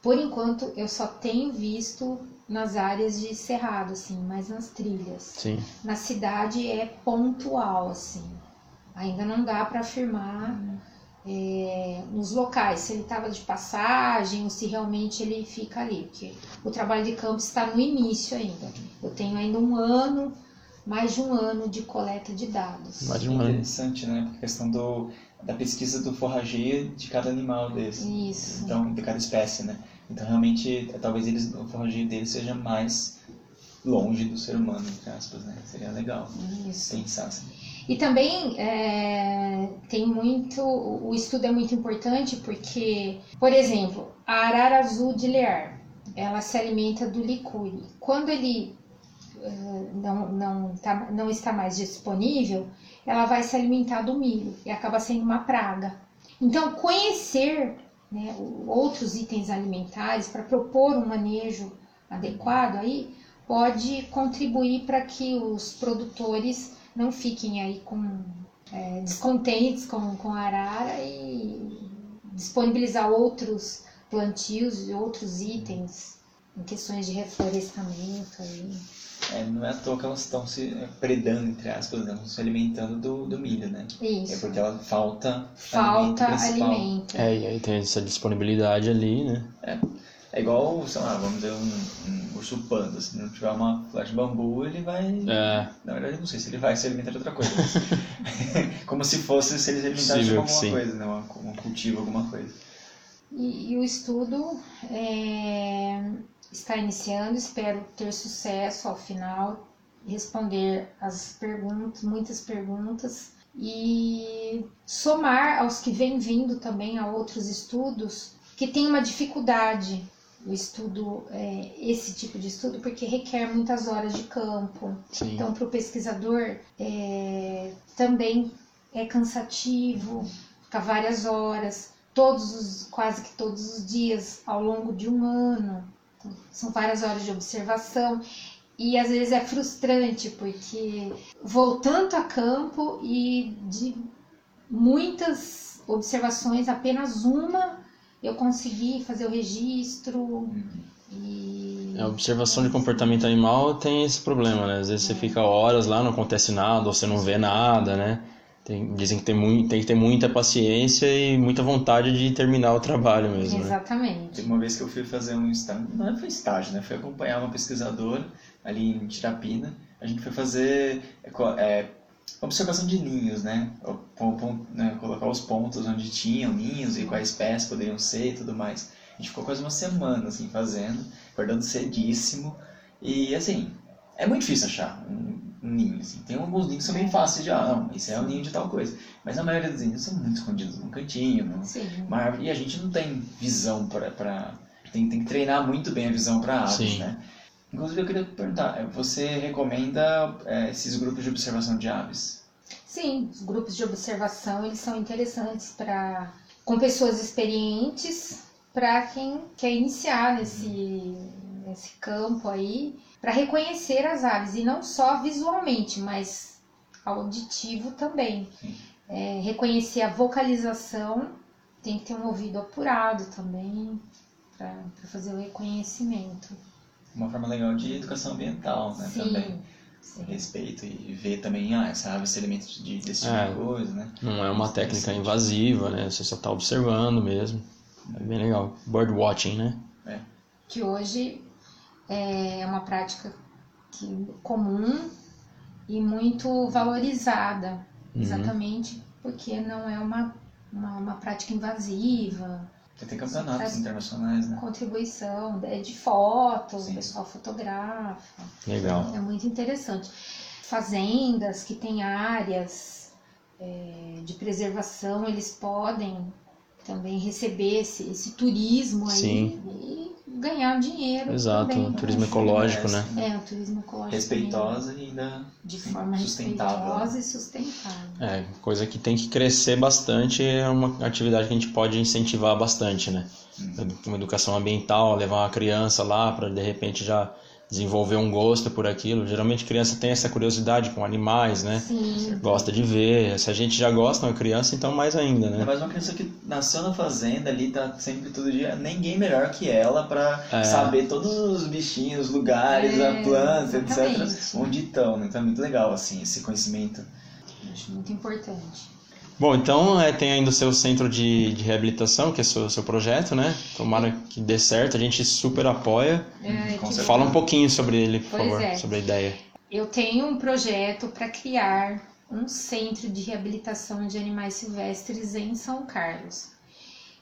Por enquanto eu só tenho visto nas áreas de cerrado, assim, mais nas trilhas Sim. na cidade é pontual, assim. Ainda não dá para afirmar é, nos locais se ele estava de passagem ou se realmente ele fica ali, porque o trabalho de campo está no início ainda. Eu tenho ainda um ano, mais de um ano de coleta de dados. Mais de É um ano. interessante, né? Porque a questão do, da pesquisa do forrageio de cada animal desse. Isso. Então, de cada espécie, né? Então, realmente, talvez eles, o forrageio deles seja mais longe do ser humano, entre aspas, né? Seria legal Isso. pensar assim. E também é, tem muito. O estudo é muito importante porque, por exemplo, a arara azul de Lear, ela se alimenta do licuri. Quando ele eh, não, não, tá, não está mais disponível, ela vai se alimentar do milho e acaba sendo uma praga. Então, conhecer né, outros itens alimentares para propor um manejo adequado aí pode contribuir para que os produtores não fiquem aí com é, descontentes com, com a arara e disponibilizar outros plantios e outros itens em questões de reflorestamento aí. É, não é à toa que elas estão se é, predando, entre aspas, né? se alimentando do, do milho, né? É Isso. porque ela falta Falta alimento alimento. É, e aí tem essa disponibilidade ali, né? É igual, sei lá, vamos dizer, um, um urso panda. Se não tiver uma flor de bambu, ele vai. É, Na verdade, eu não sei se ele vai se alimentar de outra coisa. mas- [LAUGHS] [LAUGHS] como se fosse se ele se alimentasse de alguma sim. coisa, né? Um cultivo, alguma coisa. E, e o estudo é, está iniciando, espero ter sucesso ao final, responder as perguntas, muitas perguntas, e somar aos que vêm vindo também a outros estudos que tem uma dificuldade o estudo, é, esse tipo de estudo, porque requer muitas horas de campo. sim. Então, para o pesquisador, é, também é cansativo, ficar várias horas, todos os, quase que todos os dias, ao longo de um ano. Então, são várias horas de observação. E às vezes é frustrante, porque vou tanto a campo e de muitas observações, apenas uma eu consegui fazer o registro. E... A observação de comportamento animal tem esse problema, né? Às vezes você fica horas lá, não acontece nada, ou você não vê nada, né? Tem- dizem que tem, mui- tem que ter muita paciência e muita vontade de terminar o trabalho mesmo, né? Exatamente. Teve uma vez que eu fui fazer um estágio, não foi estágio, né? Fui acompanhar uma pesquisadora ali em Tirapina. A gente foi fazer é, é, observação de ninhos, né? Né? Colocar os pontos onde tinham ninhos e quais espécies poderiam ser e tudo mais. A gente ficou quase uma semana assim fazendo, acordando cedíssimo. E assim, é muito difícil achar um, ninho. Assim. Tem alguns ninhos que são bem fáceis de, ah, não, esse é o ninho de tal coisa. Mas a maioria dos ninhos são muito escondidos num cantinho, num, Sim. uma árvore. E a gente não tem visão para. Pra... Tem, tem que treinar muito bem a visão para aves, Sim. né? Inclusive, eu queria perguntar: eh, você recomenda eh, esses grupos de observação de aves? Sim, os grupos de observação eles são interessantes para com pessoas experientes para quem quer iniciar nesse, nesse campo aí para reconhecer as aves e não só visualmente, mas auditivo também. É, reconhecer a vocalização tem que ter um ouvido apurado também para fazer o reconhecimento. Uma forma legal de educação ambiental, né? Também. Sim, sim. Respeito e ver também, ah, essa ave se alimenta de, desse tipo É. de coisa, né? Não é uma técnica invasiva, né? Você só está observando mesmo. É bem legal. Bird watching, né? que hoje é uma prática que, comum e muito valorizada, Uhum. exatamente porque não é uma, uma, uma prática invasiva, Porque tem campeonatos Faz- internacionais, né? contribuição é de fotos, Sim. o pessoal fotografa, Legal. é muito interessante. Fazendas que têm áreas é, de preservação, eles podem também receber esse, esse turismo aí Sim. e ganhar dinheiro Exato. também. um turismo ecológico, né? É, o turismo ecológico. Respeitosa e ainda também, de forma sustentável. respeitosa e sustentável. É, coisa que tem que crescer bastante, é uma atividade que a gente pode incentivar bastante, né? Uma educação ambiental, levar uma criança lá para de repente já desenvolver um gosto por aquilo. Geralmente criança tem essa curiosidade com animais, né? Sim, Gosta de ver. Se a gente já gosta, uma criança, então mais ainda, É né? mais uma criança que nasceu na fazenda ali, tá sempre todo dia. Ninguém melhor que ela pra É. saber todos os bichinhos, os lugares, É, a planta, etc. exatamente. Onde estão, né? Então é muito legal, assim, esse conhecimento. acho muito importante. Bom, então é, tem ainda o seu centro de, de reabilitação, que é o seu, seu projeto, né? Tomara que dê certo, a gente super apoia. É. Fala um pouquinho sobre ele, por Pois favor, é. sobre a ideia. Eu tenho um projeto para criar um centro de reabilitação de animais silvestres em São Carlos.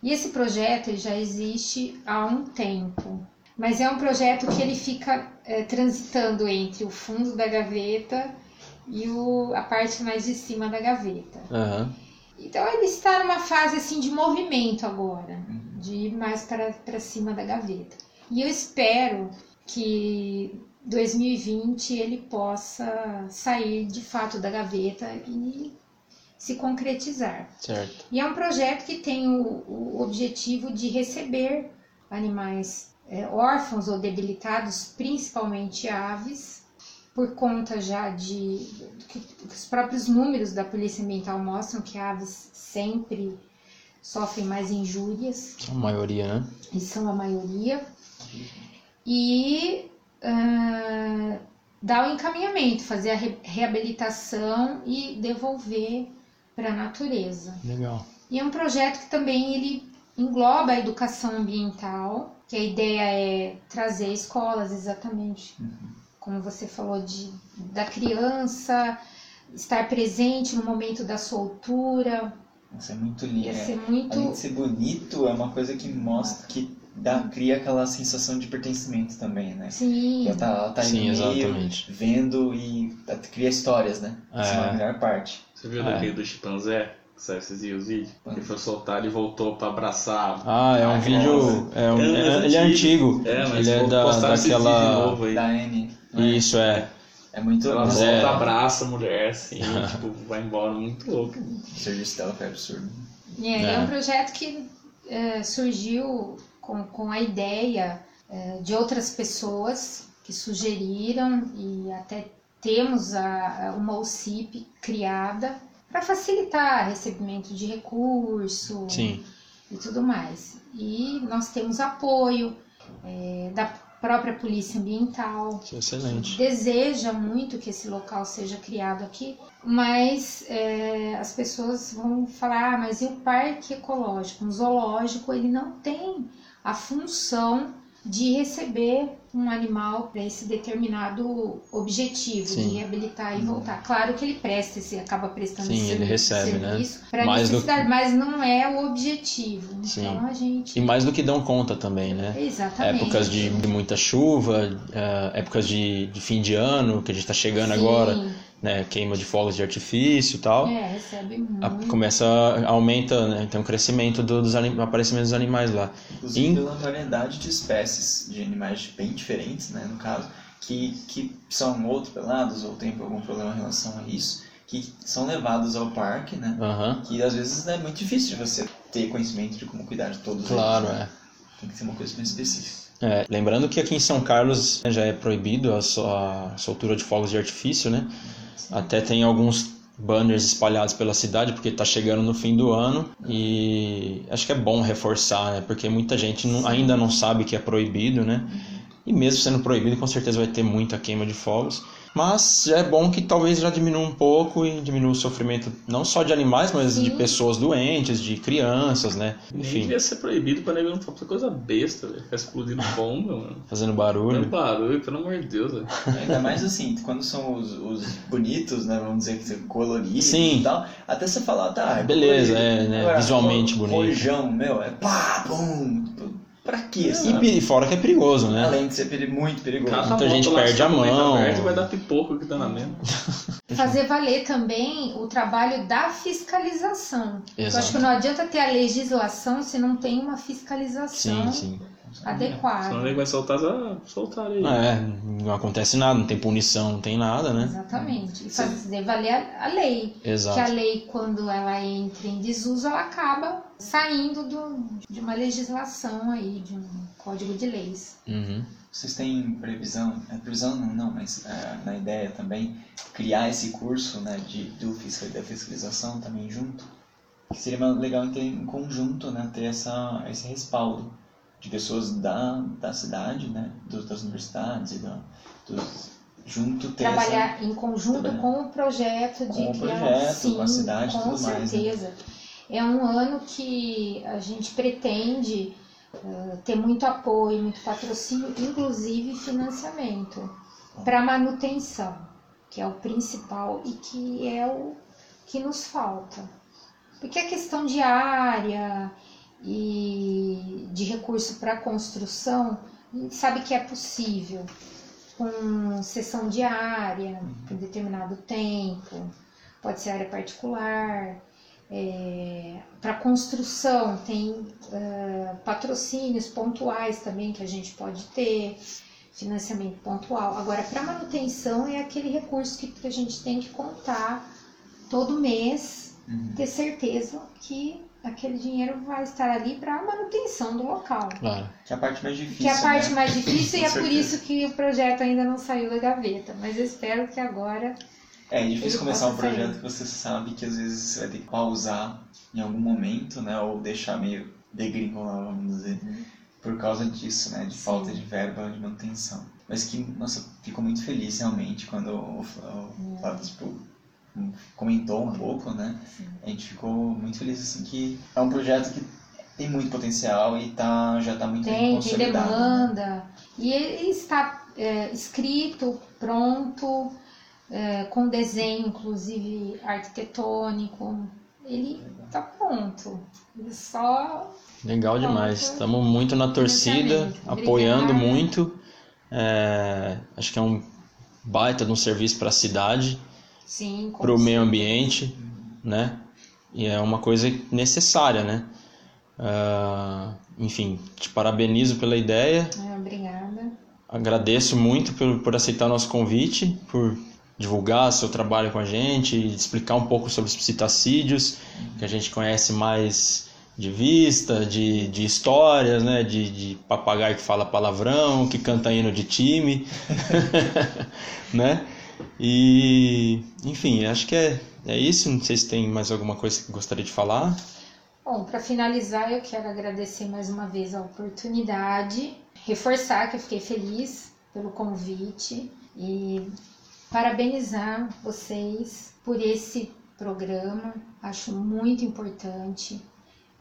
E esse projeto já existe há um tempo, mas é um projeto que ele fica eh, transitando entre o fundo da gaveta e o- a parte mais de cima da gaveta. Aham. Então ele está numa fase assim de movimento agora, de ir mais para, para cima da gaveta. E eu espero que 2020 ele possa sair de fato da gaveta e se concretizar. Certo. E é um projeto que tem o, o objetivo de receber animais é, órfãos ou debilitados, principalmente aves, por conta já de que os próprios números da Polícia Ambiental mostram que aves sempre sofrem mais injúrias A maioria, né? e são a maioria, e ah, dar o encaminhamento, fazer a re- reabilitação e devolver para a natureza. Legal. E é um projeto que também ele engloba a educação ambiental que a ideia é trazer escolas exatamente, como você falou de da criança estar presente no momento da soltura, Isso é muito lindo. ia é. ser muito Além de ser bonito, é uma coisa que mostra, que dá, cria aquela sensação de pertencimento também, né? sim, Ela tá, ela tá Sim, ali no meio, exatamente. vendo e tá- cria histórias, né? Essa é É. a melhor parte. Você viu É. daquele do chimpanzé? Que saiu esses dias os vídeos? Ele foi soltar, ele voltou pra abraçar. Ah, é um vídeo. É um- É, é- ele é antigo. É, mas ele é da, daquela. novo aí. Da Anne. Né? Isso é. É muito Ela volta, é- abraça a mulher, assim, [LAUGHS] tipo, vai embora muito louco. O serviço dela foi absurdo. É, é É. um projeto que é, surgiu com, com a ideia é, de outras pessoas que sugeriram e até temos a, a- uma OCIP criada para facilitar recebimento de recurso Sim. e tudo mais. E nós temos apoio é, da própria Polícia Ambiental, excelente. deseja muito que esse local seja criado aqui, mas é, as pessoas vão falar, ah, mas e o parque ecológico, um zoológico, ele não tem a função de receber um animal para esse determinado objetivo Sim. de reabilitar e voltar. Claro que ele presta, esse acaba prestando Sim, ele recebe, né? serviço para Mais do- necessidade, mas não é o objetivo. Sim. Então a gente E mais do que dão conta também, né? exatamente Épocas de, de muita chuva, eh, épocas de, de fim de ano, que a gente tá chegando Sim, agora, né? Queima de fogos de artifício e tal. É, recebe A- muito. começa, aumenta, né? Tem um crescimento do, dos anim, aparecimento dos animais lá. Inclusive Em- pela variedade de espécies de animais bem diferentes, né, no caso, que, que são ou atropelados ou têm algum problema em relação a isso, que são levados ao parque, né, Aham. que às vezes é muito difícil de você ter conhecimento de como cuidar de todos Claro, eles. é. né? Tem que ser uma coisa bem específica. É, lembrando que aqui em São Carlos né, já é proibido a, a soltura de fogos de artifício, né? Até tem alguns banners espalhados pela cidade porque está chegando no fim do ano e acho que é bom reforçar, né? Porque muita gente não- ainda não sabe que é proibido, né? E mesmo sendo proibido, com certeza vai ter muita queima de fogos. Mas já é bom que talvez já diminua um pouco e diminua o sofrimento não só de animais, mas de Sim. pessoas doentes, de crianças, né? Nem Enfim, devia ser proibido pra nego não fazer coisa besta, velho. Ficar explodindo bomba, mano. fazendo barulho. barulho, pelo amor de Deus, velho. Ainda mais assim, quando são os, os bonitos, né, vamos dizer que são coloridos Sim. e tal, até você falar, tá, é Beleza, colorido. é, né, Agora, visualmente bonito. Rojão, meu, é pá, pum, pra quê, E fora que é perigoso, né? Além de ser peri- muito perigoso. Cata Muita gente perde a mão. aberto, vai dar pipoco que dá na mesma. [LAUGHS] fazer valer também o trabalho da fiscalização. Eu acho Exato. que não adianta ter a legislação se não tem uma fiscalização Sim, sim. Senão adequada. o nego vai soltar, ah, soltar aí. É, não acontece nada, não tem punição, não tem nada, né? Exatamente. E fazer valer a, a lei. Que a Exato. lei, quando ela entra em desuso, ela acaba saindo do- de uma legislação aí, de um código de leis. Uhum. Vocês têm previsão, é, previsão não, não, mas é, na ideia também, criar esse curso né, de, do fiscal, da fiscalização também junto? Que seria legal ter em conjunto, né, ter essa, esse respaldo de pessoas da, da cidade, né, dos, das universidades e da, dos, junto ter essa... Trabalhar em conjunto Trabalhar. com o projeto de Com o criar, projeto, sim, com a cidade com tudo mais, né? certeza. É um ano que a gente pretende eh, ter muito apoio, muito patrocínio, inclusive financiamento para manutenção, que é o principal e que é o que nos falta. Porque a questão de área e de recurso para construção, a gente sabe que é possível com sessão diária por determinado tempo, pode ser área particular. para construção tem eh, patrocínios pontuais também que a gente pode ter, financiamento pontual. Agora, para manutenção é aquele recurso que, que a gente tem que contar todo mês, Uhum. ter certeza que aquele dinheiro vai estar ali para a manutenção do local. Claro. Que é a parte mais difícil, Que é a parte né? mais difícil [LAUGHS] e é por isso que o projeto ainda não saiu da gaveta. Mas eu espero que agora. É difícil ele começar um possa sair. projeto que você sabe que às vezes você vai ter que pausar em algum momento, né? Ou deixar meio degringolar, vamos dizer, por causa disso, né? De Sim. falta de verba de manutenção. Mas que, nossa, fico muito feliz realmente quando o, Flávio tipo, comentou um pouco, né? A gente ficou muito feliz assim que é um projeto que tem muito potencial e tá, já está muito Tem, tem consolidado. né? demanda. E ele está é, escrito, pronto, é, com desenho, inclusive arquitetônico. Ele está pronto. Ele só Legal demais. Estamos muito na torcida, apoiando Obrigada. muito. É, acho que é um baita de um serviço para a cidade, sim, para o meio ambiente, né? E é uma coisa necessária, né? Ah, enfim, te parabenizo pela ideia. É, obrigada. Agradeço muito por, por aceitar nosso convite, por divulgar seu trabalho com a gente, explicar um pouco sobre os psitacídeos, que a gente conhece mais de vista, de, de histórias, né? de, de papagaio que fala palavrão, que canta hino de time, [LAUGHS] né? E, enfim, acho que é, é isso. Não sei se tem mais alguma coisa que gostaria de falar. Bom, para finalizar, eu quero agradecer mais uma vez a oportunidade, reforçar que eu fiquei feliz pelo convite e parabenizar vocês por esse programa. Acho muito importante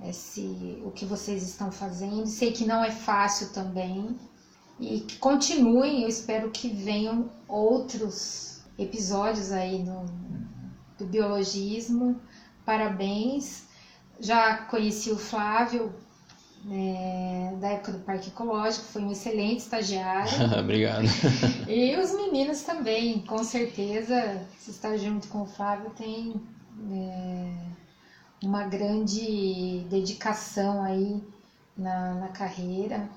esse, o que vocês estão fazendo. Sei que não é fácil também e que continuem. Eu espero que venham outros episódios aí no, do biologismo. Parabéns. Já conheci o Flávio é, da época do Parque Ecológico, foi um excelente estagiário. [LAUGHS] Obrigado. E os meninos também, com certeza, se está junto com o Flávio, tem é, uma grande dedicação aí na, na carreira.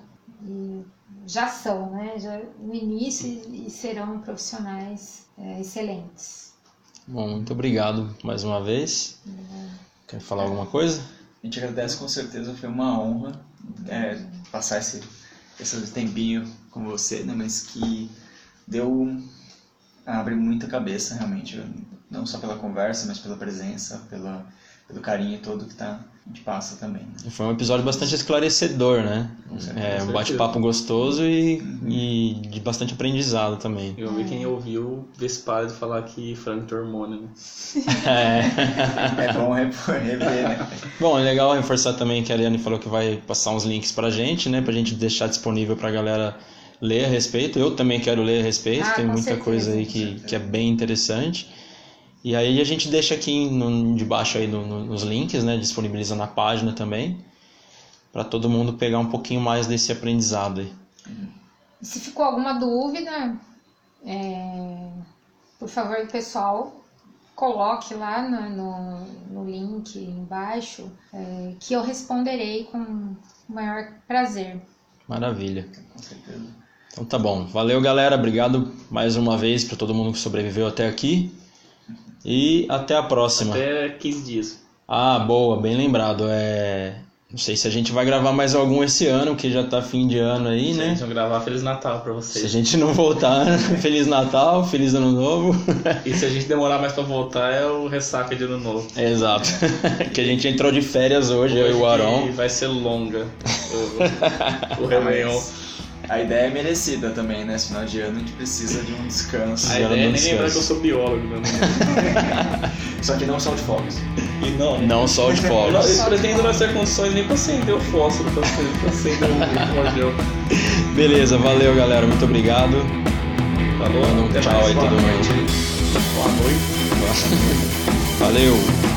E já são, né? Já no início e serão profissionais é, excelentes. Bom, muito obrigado mais uma vez. Quer falar alguma coisa? A gente agradece com certeza, foi uma honra é, passar esse, esse tempinho com você, né? Mas que deu abre muita cabeça realmente, não só pela conversa, mas pela presença, pela, pelo carinho todo que tá, a gente passa também. Né? Foi um episódio bastante esclarecedor, né? É um bate-papo gostoso e, e de bastante aprendizado também. Eu vi quem ouviu Vespário falar que Frank tem hormônio, né? [LAUGHS] É. É bom rever, né? Bom, é legal reforçar também que a Ariane falou que vai passar uns links pra gente, né? Pra gente deixar disponível pra galera ler a respeito. Eu também quero ler a respeito, Ah, tem muita certeza. coisa aí que, que é bem interessante. E aí a gente deixa aqui no, debaixo aí no- no- nos links, né? Disponibiliza na página também. Pra todo mundo pegar um pouquinho mais desse aprendizado aí. Se ficou alguma dúvida, é, por favor, pessoal, coloque lá no, no, no link embaixo é, que eu responderei com o maior prazer. Maravilha. Com certeza. Então tá bom. Valeu, galera. Obrigado mais uma vez para todo mundo que sobreviveu até aqui. E até a próxima. Até 15 dias. Ah, boa, bem lembrado. É... Não sei se a gente vai gravar mais algum esse ano, que já tá fim de ano aí, Se a né? gente não gravar Feliz Natal pra Se a vocês. gente não voltar, [LAUGHS] Feliz Natal, Feliz Ano Novo. E se a gente demorar mais pra voltar é o ressaca de ano novo. Exato. [LAUGHS] que a gente entrou de férias hoje, eu e o Aron. E vai ser longa o, o Réveillon. [LAUGHS] A ideia é merecida também, né? Esse final de ano a gente precisa de um descanso. A ideia é nem lembrar que eu sou biólogo, né? [LAUGHS] Só que não só de fogos. E não. Não só de fogos. eu pretendo não ter condições nem pra acender o fósforo, pra acender, o cordial. Beleza, valeu, galera. Muito obrigado. Falou? Até tchau mais. aí Boa todo noite. mundo. Boa noite. Valeu.